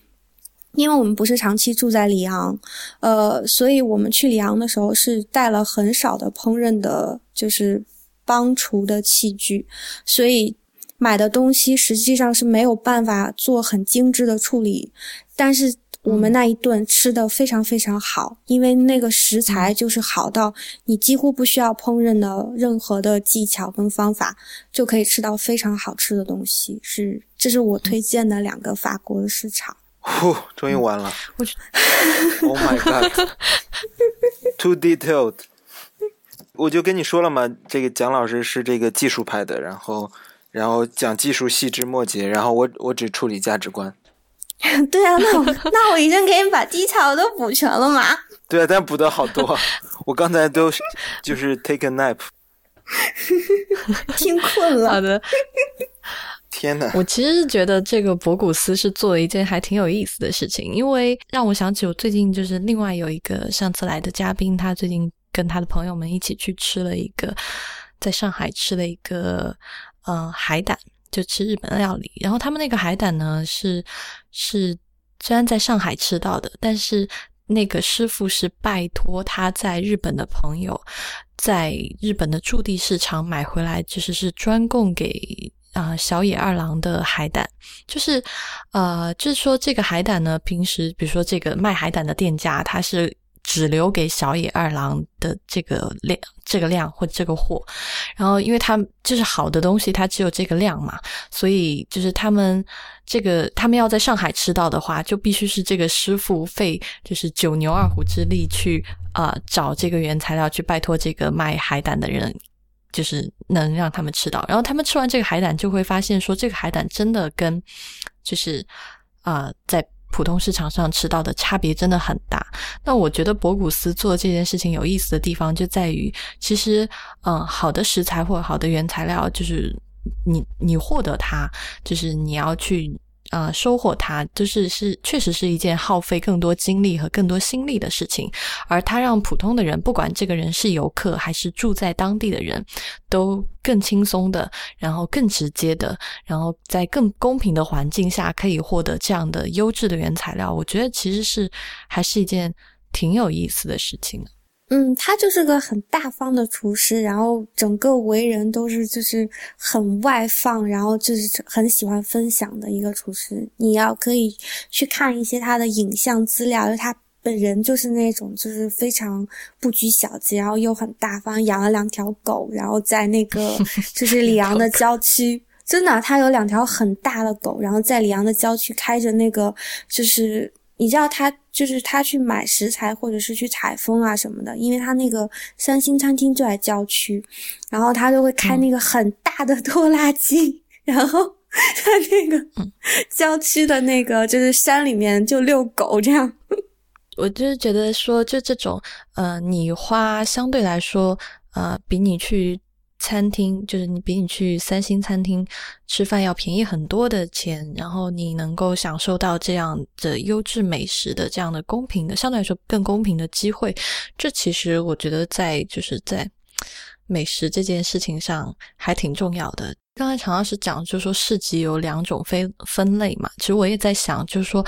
因为我们不是长期住在里昂，呃，所以我们去里昂的时候是带了很少的烹饪的，就是帮厨的器具，所以买的东西实际上是没有办法做很精致的处理，但是。我们那一顿吃的非常非常好，因为那个食材就是好到你几乎不需要烹饪的任何的技巧跟方法，就可以吃到非常好吃的东西。是，这是我推荐的两个法国的市场。呼，终于完了。我 Oh my god，too detailed。我就跟你说了嘛，这个蒋老师是这个技术派的，然后，然后讲技术细枝末节，然后我我只处理价值观。对啊，那我那我已经给你把技巧都补全了嘛。对啊，但补的好多，我刚才都就是 take a nap，听困了。好的，天哪！我其实是觉得这个博古斯是做了一件还挺有意思的事情，因为让我想起我最近就是另外有一个上次来的嘉宾，他最近跟他的朋友们一起去吃了一个在上海吃了一个呃海胆。就吃日本料理，然后他们那个海胆呢是是虽然在上海吃到的，但是那个师傅是拜托他在日本的朋友在日本的驻地市场买回来，就是是专供给啊小野二郎的海胆，就是呃就是说这个海胆呢，平时比如说这个卖海胆的店家他是。只留给小野二郎的这个量，这个量或这个货，然后因为他就是好的东西，它只有这个量嘛，所以就是他们这个他们要在上海吃到的话，就必须是这个师傅费就是九牛二虎之力去啊找这个原材料，去拜托这个卖海胆的人，就是能让他们吃到。然后他们吃完这个海胆，就会发现说这个海胆真的跟就是啊在。普通市场上吃到的差别真的很大。那我觉得博古斯做这件事情有意思的地方就在于，其实，嗯，好的食材或好的原材料，就是你你获得它，就是你要去。呃，收获它就是是确实是一件耗费更多精力和更多心力的事情，而它让普通的人，不管这个人是游客还是住在当地的人，都更轻松的，然后更直接的，然后在更公平的环境下可以获得这样的优质的原材料。我觉得其实是还是一件挺有意思的事情。嗯，他就是个很大方的厨师，然后整个为人都是就是很外放，然后就是很喜欢分享的一个厨师。你要可以去看一些他的影像资料，就他本人就是那种就是非常不拘小节，然后又很大方，养了两条狗，然后在那个 就是里昂的郊区，真的，他有两条很大的狗，然后在里昂的郊区开着那个就是。你知道他就是他去买食材或者是去采风啊什么的，因为他那个三星餐厅就在郊区，然后他就会开那个很大的 拖拉机，然后 在那个 郊区的那个就是山里面就遛狗这样。我就是觉得说，就这种呃，你花相对来说呃，比你去餐厅，就是你比你去三星餐厅吃饭要便宜很多的钱，然后你能够享受到这样的优质美食的这样的公平的，相对来说更公平的机会，这其实我觉得在就是在美食这件事情上还挺重要的。刚才常老师讲，就是说市集有两种分分类嘛。其实我也在想，就是说，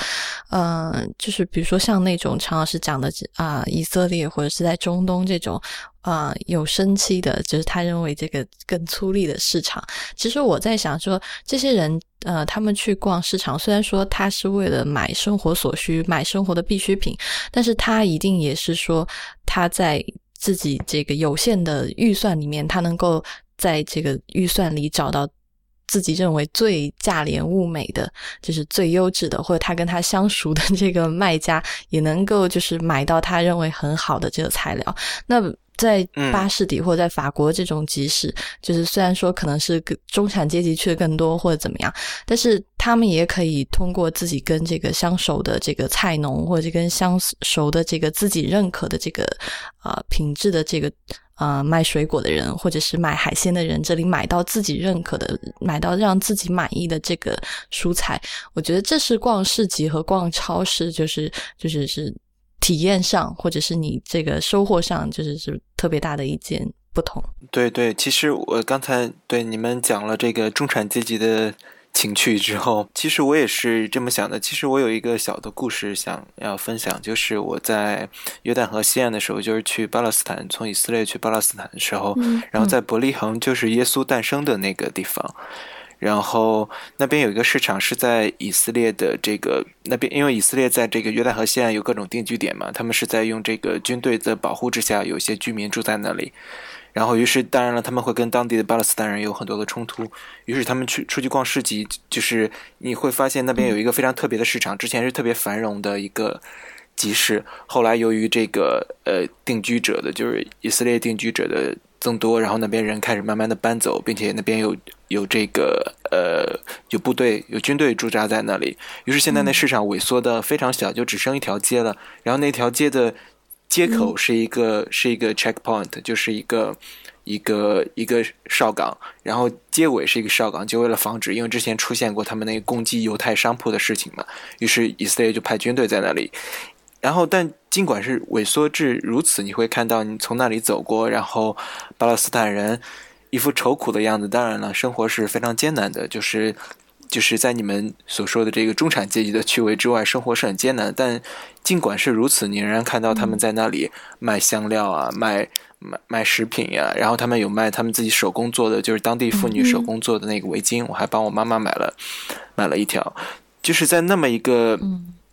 呃，就是比如说像那种常老师讲的啊，以色列或者是在中东这种啊有生气的，就是他认为这个更粗粝的市场。其实我在想说，这些人呃，他们去逛市场，虽然说他是为了买生活所需、买生活的必需品，但是他一定也是说他在自己这个有限的预算里面，他能够。在这个预算里找到自己认为最价廉物美的，就是最优质的，或者他跟他相熟的 这个卖家也能够就是买到他认为很好的这个材料。那在巴士底或者在法国这种集市，就是虽然说可能是中产阶级去的更多或者怎么样，但是他们也可以通过自己跟这个相熟的这个菜农，或者跟相熟的这个自己认可的这个啊品质的这个。呃，卖水果的人或者是卖海鲜的人，这里买到自己认可的、买到让自己满意的这个蔬菜，我觉得这是逛市集和逛超市，就是就是是体验上或者是你这个收获上，就是是特别大的一件不同。对对，其实我刚才对你们讲了这个中产阶级的。情趣之后，其实我也是这么想的。其实我有一个小的故事想要分享，就是我在约旦河西岸的时候，就是去巴勒斯坦，从以色列去巴勒斯坦的时候，然后在伯利恒，就是耶稣诞生的那个地方。然后那边有一个市场是在以色列的这个那边，因为以色列在这个约旦河西岸有各种定居点嘛，他们是在用这个军队的保护之下，有些居民住在那里。然后，于是当然了，他们会跟当地的巴勒斯坦人有很多的冲突。于是他们去出去逛市集，就是你会发现那边有一个非常特别的市场，之前是特别繁荣的一个集市。后来由于这个呃定居者的，就是以色列定居者的增多，然后那边人开始慢慢的搬走，并且那边有有这个呃有部队有军队驻扎在那里。于是现在那市场萎缩的非常小，就只剩一条街了。然后那条街的。街口是一个是一个 checkpoint，就是一个一个一个哨岗，然后街尾是一个哨岗，就为了防止，因为之前出现过他们那个攻击犹太商铺的事情嘛，于是以色列就派军队在那里。然后，但尽管是萎缩至如此，你会看到你从那里走过，然后巴勒斯坦人一副愁苦的样子。当然了，生活是非常艰难的，就是。就是在你们所说的这个中产阶级的趣味之外，生活是很艰难。但尽管是如此，你仍然看到他们在那里卖香料啊，卖卖卖食品呀。然后他们有卖他们自己手工做的，就是当地妇女手工做的那个围巾。我还帮我妈妈买了买了一条。就是在那么一个，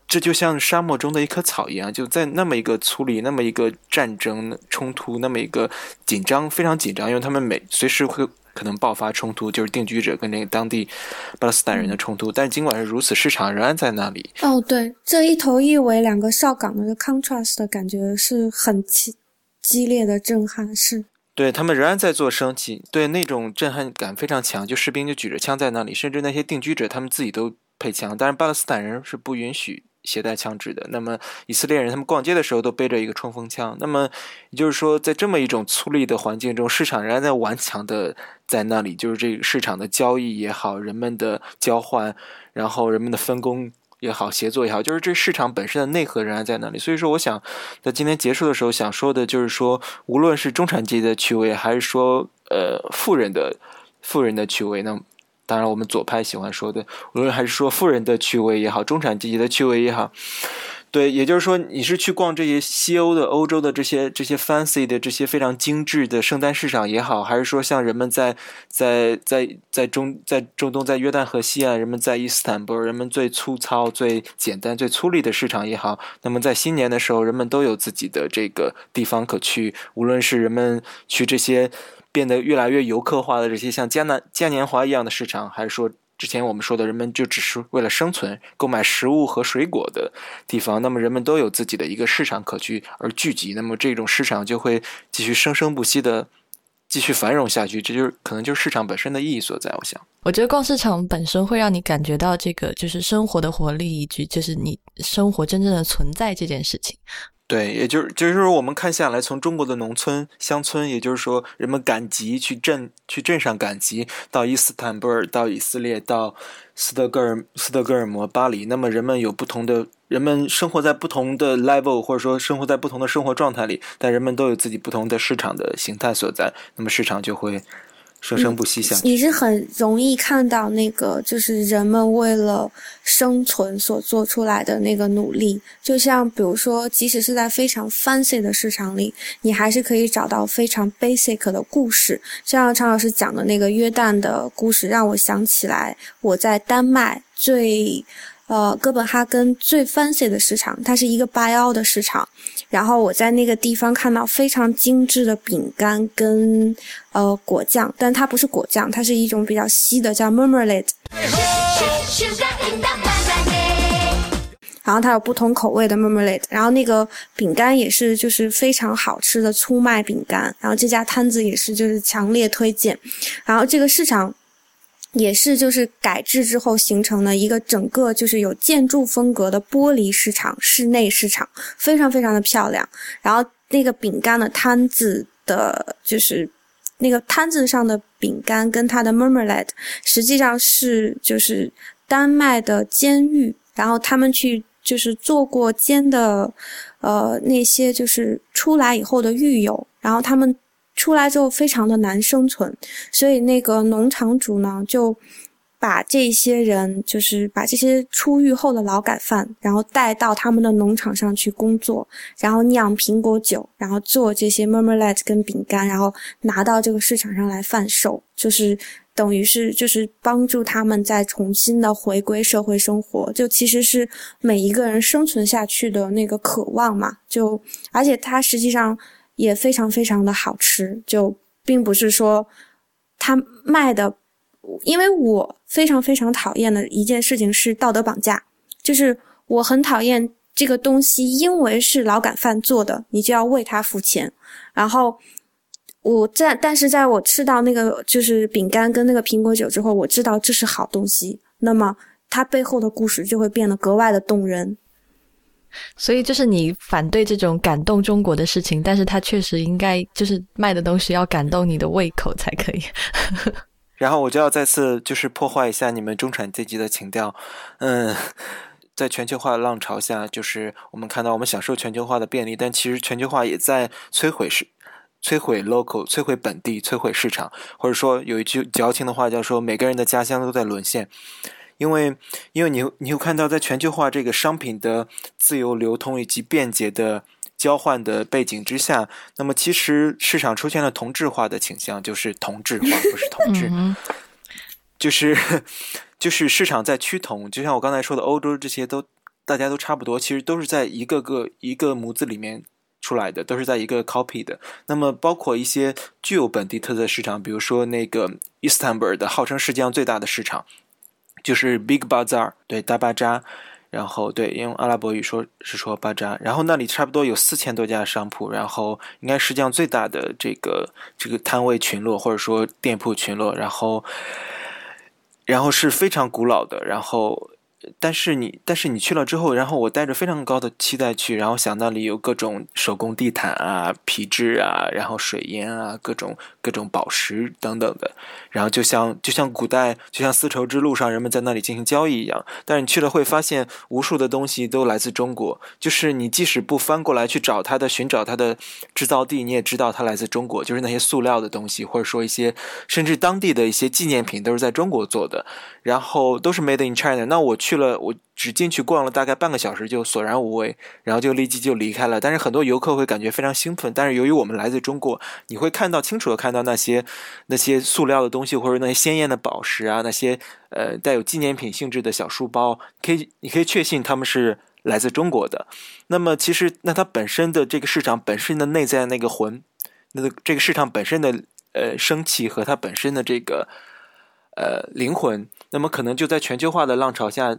这就像沙漠中的一棵草一样，就在那么一个粗里、那么一个战争冲突、那么一个紧张、非常紧张，因为他们每随时会。可能爆发冲突，就是定居者跟那个当地巴勒斯坦人的冲突。但尽管是如此，市场仍然在那里。哦，对，这一头一尾两个哨岗的 contrast 的感觉是很激激烈的震撼，是。对他们仍然在做升级，对那种震撼感非常强。就士兵就举着枪在那里，甚至那些定居者他们自己都配枪，但是巴勒斯坦人是不允许。携带枪支的，那么以色列人他们逛街的时候都背着一个冲锋枪。那么也就是说，在这么一种粗粝的环境中，市场仍然在顽强的在那里，就是这个市场的交易也好，人们的交换，然后人们的分工也好，协作也好，就是这市场本身的内核仍然在那里。所以说，我想在今天结束的时候想说的就是说，无论是中产阶级的趣味，还是说呃富人的富人的趣味，那。当然，我们左派喜欢说的，无论还是说富人的趣味也好，中产阶级的趣味也好，对，也就是说，你是去逛这些西欧的、欧洲的这些这些 fancy 的这些非常精致的圣诞市场也好，还是说像人们在在在在中在中东在约旦河西岸，人们在伊斯坦布尔，人们最粗糙、最简单、最粗粝的市场也好，那么在新年的时候，人们都有自己的这个地方可去，无论是人们去这些。变得越来越游客化的这些像嘉南嘉年华一样的市场，还是说之前我们说的人们就只是为了生存购买食物和水果的地方？那么人们都有自己的一个市场可去而聚集，那么这种市场就会继续生生不息的继续繁荣下去。这就是可能就是市场本身的意义所在。我想，我觉得逛市场本身会让你感觉到这个就是生活的活力，以及就是你生活真正的存在这件事情。对，也就是就是，我们看下来，从中国的农村乡村，也就是说，人们赶集去镇去镇上赶集，到伊斯坦布尔，到以色列，到斯德哥尔斯德哥尔摩、巴黎，那么人们有不同的，人们生活在不同的 level，或者说生活在不同的生活状态里，但人们都有自己不同的市场的形态所在，那么市场就会。生生不息下去，你是很容易看到那个，就是人们为了生存所做出来的那个努力。就像比如说，即使是在非常 fancy 的市场里，你还是可以找到非常 basic 的故事。像常老师讲的那个约旦的故事，让我想起来我在丹麦最。呃，哥本哈根最 fancy 的市场，它是一个八幺的市场。然后我在那个地方看到非常精致的饼干跟呃果酱，但它不是果酱，它是一种比较稀的，叫 marmalade。然后它有不同口味的 marmalade，然后那个饼干也是就是非常好吃的粗麦饼干。然后这家摊子也是就是强烈推荐。然后这个市场。也是，就是改制之后形成了一个整个就是有建筑风格的玻璃市场，室内市场非常非常的漂亮。然后那个饼干的摊子的，就是那个摊子上的饼干跟它的 marmalade，实际上是就是丹麦的监狱，然后他们去就是做过监的，呃那些就是出来以后的狱友，然后他们。出来之后非常的难生存，所以那个农场主呢就把这些人，就是把这些出狱后的劳改犯，然后带到他们的农场上去工作，然后酿苹果酒，然后做这些 marmalade 跟饼干，然后拿到这个市场上来贩售，就是等于是就是帮助他们再重新的回归社会生活，就其实是每一个人生存下去的那个渴望嘛，就而且他实际上。也非常非常的好吃，就并不是说他卖的，因为我非常非常讨厌的一件事情是道德绑架，就是我很讨厌这个东西，因为是劳改犯做的，你就要为他付钱。然后我在，但是在我吃到那个就是饼干跟那个苹果酒之后，我知道这是好东西，那么它背后的故事就会变得格外的动人。所以就是你反对这种感动中国的事情，但是它确实应该就是卖的东西要感动你的胃口才可以。然后我就要再次就是破坏一下你们中产阶级的情调。嗯，在全球化的浪潮下，就是我们看到我们享受全球化的便利，但其实全球化也在摧毁市、摧毁 local、摧毁本地、摧毁市场，或者说有一句矫情的话叫说每个人的家乡都在沦陷。因为，因为你你会看到，在全球化这个商品的自由流通以及便捷的交换的背景之下，那么其实市场出现了同质化的倾向，就是同质化，不是同质，就是就是市场在趋同。就像我刚才说的，欧洲这些都大家都差不多，其实都是在一个个一个模子里面出来的，都是在一个 copy 的。那么包括一些具有本地特色市场，比如说那个伊斯坦布尔的号称世界上最大的市场。就是 Big Bazaar，对大巴扎，然后对用阿拉伯语说是说巴扎，然后那里差不多有四千多家商铺，然后应该世界上最大的这个这个摊位群落或者说店铺群落，然后然后是非常古老的，然后。但是你，但是你去了之后，然后我带着非常高的期待去，然后想那里有各种手工地毯啊、皮质啊，然后水烟啊、各种各种宝石等等的，然后就像就像古代，就像丝绸之路上人们在那里进行交易一样。但是你去了会发现，无数的东西都来自中国，就是你即使不翻过来去找它的、寻找它的制造地，你也知道它来自中国，就是那些塑料的东西，或者说一些甚至当地的一些纪念品都是在中国做的，然后都是 Made in China。那我去。去了，我只进去逛了大概半个小时就索然无味，然后就立即就离开了。但是很多游客会感觉非常兴奋。但是由于我们来自中国，你会看到清楚的看到那些那些塑料的东西，或者那些鲜艳的宝石啊，那些呃带有纪念品性质的小书包，可以你可以确信他们是来自中国的。那么其实那它本身的这个市场本身的内在那个魂，那个这个市场本身的呃生气和它本身的这个。呃，灵魂，那么可能就在全球化的浪潮下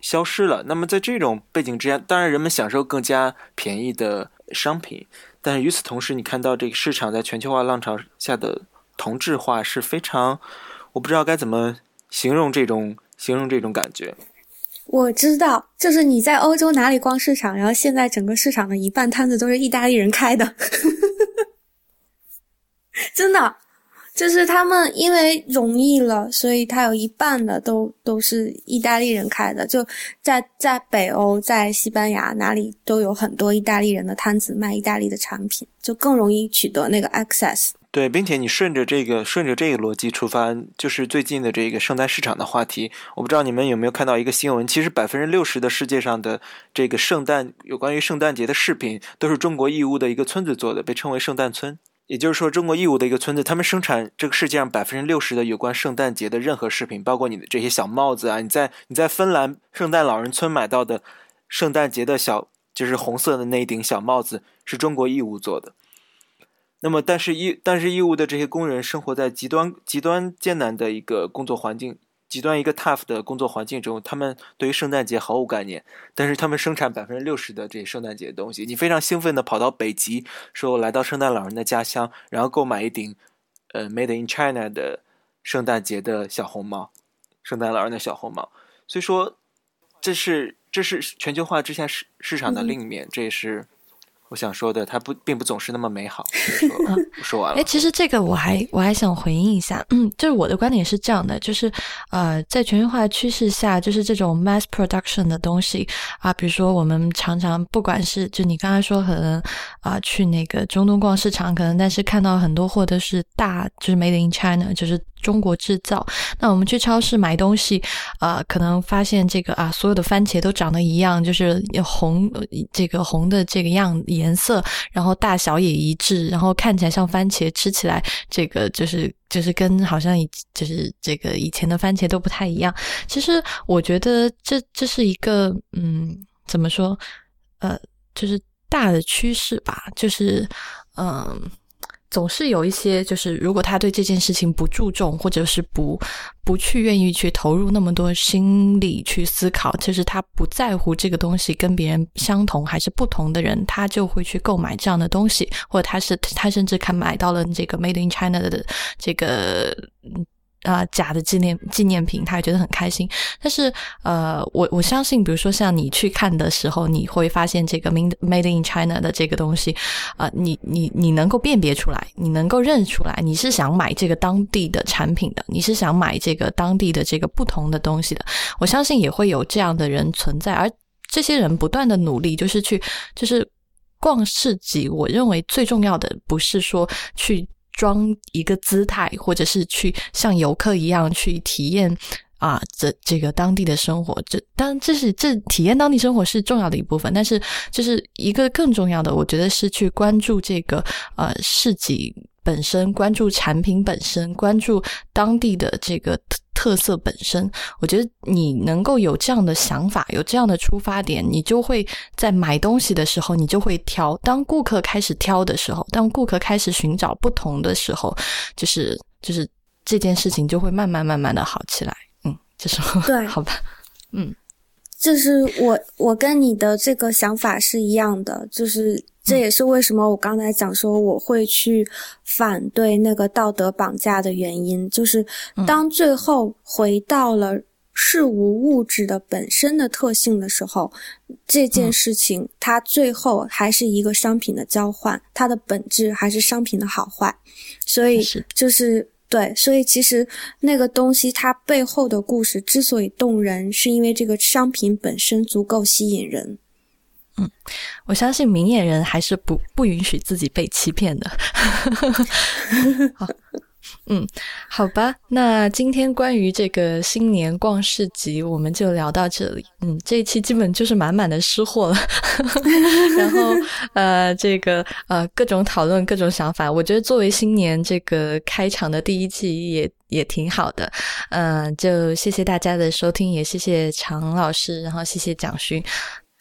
消失了。那么在这种背景之下，当然人们享受更加便宜的商品，但是与此同时，你看到这个市场在全球化浪潮下的同质化是非常，我不知道该怎么形容这种形容这种感觉。我知道，就是你在欧洲哪里逛市场，然后现在整个市场的一半摊子都是意大利人开的，真的。就是他们因为容易了，所以他有一半的都都是意大利人开的。就在在北欧，在西班牙哪里都有很多意大利人的摊子卖意大利的产品，就更容易取得那个 access。对，并且你顺着这个顺着这个逻辑出发，就是最近的这个圣诞市场的话题。我不知道你们有没有看到一个新闻，其实百分之六十的世界上的这个圣诞有关于圣诞节的饰品，都是中国义乌的一个村子做的，被称为圣诞村。也就是说，中国义乌的一个村子，他们生产这个世界上百分之六十的有关圣诞节的任何饰品，包括你的这些小帽子啊，你在你在芬兰圣诞老人村买到的圣诞节的小，就是红色的那一顶小帽子，是中国义乌做的。那么，但是义但是义乌的这些工人生活在极端极端艰难的一个工作环境。极端一个 tough 的工作环境中，他们对于圣诞节毫无概念，但是他们生产百分之六十的这圣诞节的东西。你非常兴奋的跑到北极，说来到圣诞老人的家乡，然后购买一顶呃 made in China 的圣诞节的小红帽，圣诞老人的小红帽。所以说，这是这是全球化之下市市场的另一面，这也是。我想说的，它不并不总是那么美好。说完了。哎，其实这个我还我还想回应一下，嗯，就是我的观点是这样的，就是呃，在全球化趋势下，就是这种 mass production 的东西啊，比如说我们常常不管是就你刚才说可能啊去那个中东逛市场，可能但是看到很多货都是大就是 made in China，就是。中国制造。那我们去超市买东西，啊，可能发现这个啊，所有的番茄都长得一样，就是红，这个红的这个样颜色，然后大小也一致，然后看起来像番茄，吃起来这个就是就是跟好像以就是这个以前的番茄都不太一样。其实我觉得这这是一个嗯，怎么说？呃，就是大的趋势吧，就是嗯。总是有一些，就是如果他对这件事情不注重，或者是不不去愿意去投入那么多心力去思考，就是他不在乎这个东西跟别人相同还是不同的人，他就会去购买这样的东西，或者他是他甚至看买到了这个 Made in China 的这个。啊，假的纪念纪念品，他也觉得很开心。但是，呃，我我相信，比如说像你去看的时候，你会发现这个 made in China 的这个东西，啊，你你你能够辨别出来，你能够认出来，你是想买这个当地的产品的，你是想买这个当地的这个不同的东西的。我相信也会有这样的人存在，而这些人不断的努力，就是去就是逛市集。我认为最重要的不是说去。装一个姿态，或者是去像游客一样去体验啊，这这个当地的生活。这当然这是这体验当地生活是重要的一部分，但是就是一个更重要的，我觉得是去关注这个呃市集。本身关注产品本身，关注当地的这个特色本身，我觉得你能够有这样的想法，有这样的出发点，你就会在买东西的时候，你就会挑。当顾客开始挑的时候，当顾客开始寻找不同的时候，就是就是这件事情就会慢慢慢慢的好起来。嗯，就是对，好吧，嗯，就是我我跟你的这个想法是一样的，就是。这也是为什么我刚才讲说我会去反对那个道德绑架的原因，就是当最后回到了事无物质的本身的特性的时候，这件事情它最后还是一个商品的交换，它的本质还是商品的好坏，所以就是对，所以其实那个东西它背后的故事之所以动人，是因为这个商品本身足够吸引人。嗯，我相信明眼人还是不不允许自己被欺骗的。好，嗯，好吧，那今天关于这个新年逛市集，我们就聊到这里。嗯，这一期基本就是满满的失货了。然后呃，这个呃，各种讨论，各种想法，我觉得作为新年这个开场的第一季，也也挺好的。嗯，就谢谢大家的收听，也谢谢常老师，然后谢谢蒋勋。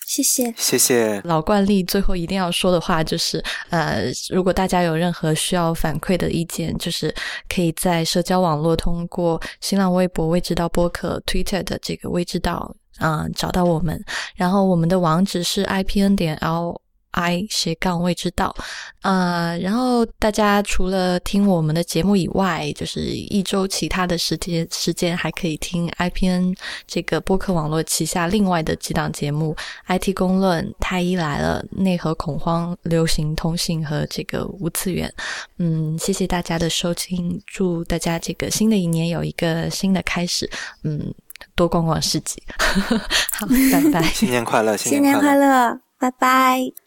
谢谢，谢谢。老惯例，最后一定要说的话就是，呃，如果大家有任何需要反馈的意见，就是可以在社交网络通过新浪微博“未知道播客 ”Twitter 的这个“未知道”啊找到我们。然后我们的网址是 i p n 点 l i 斜杠未知道。呃，然后大家除了听我们的节目以外，就是一周其他的时间时间还可以听 IPN 这个播客网络旗下另外的几档节目：IT 公论、太医来了、内核恐慌、流行通信和这个无次元。嗯，谢谢大家的收听，祝大家这个新的一年有一个新的开始。嗯，多逛逛市集。好，拜拜，新年快乐，新年快乐，拜拜。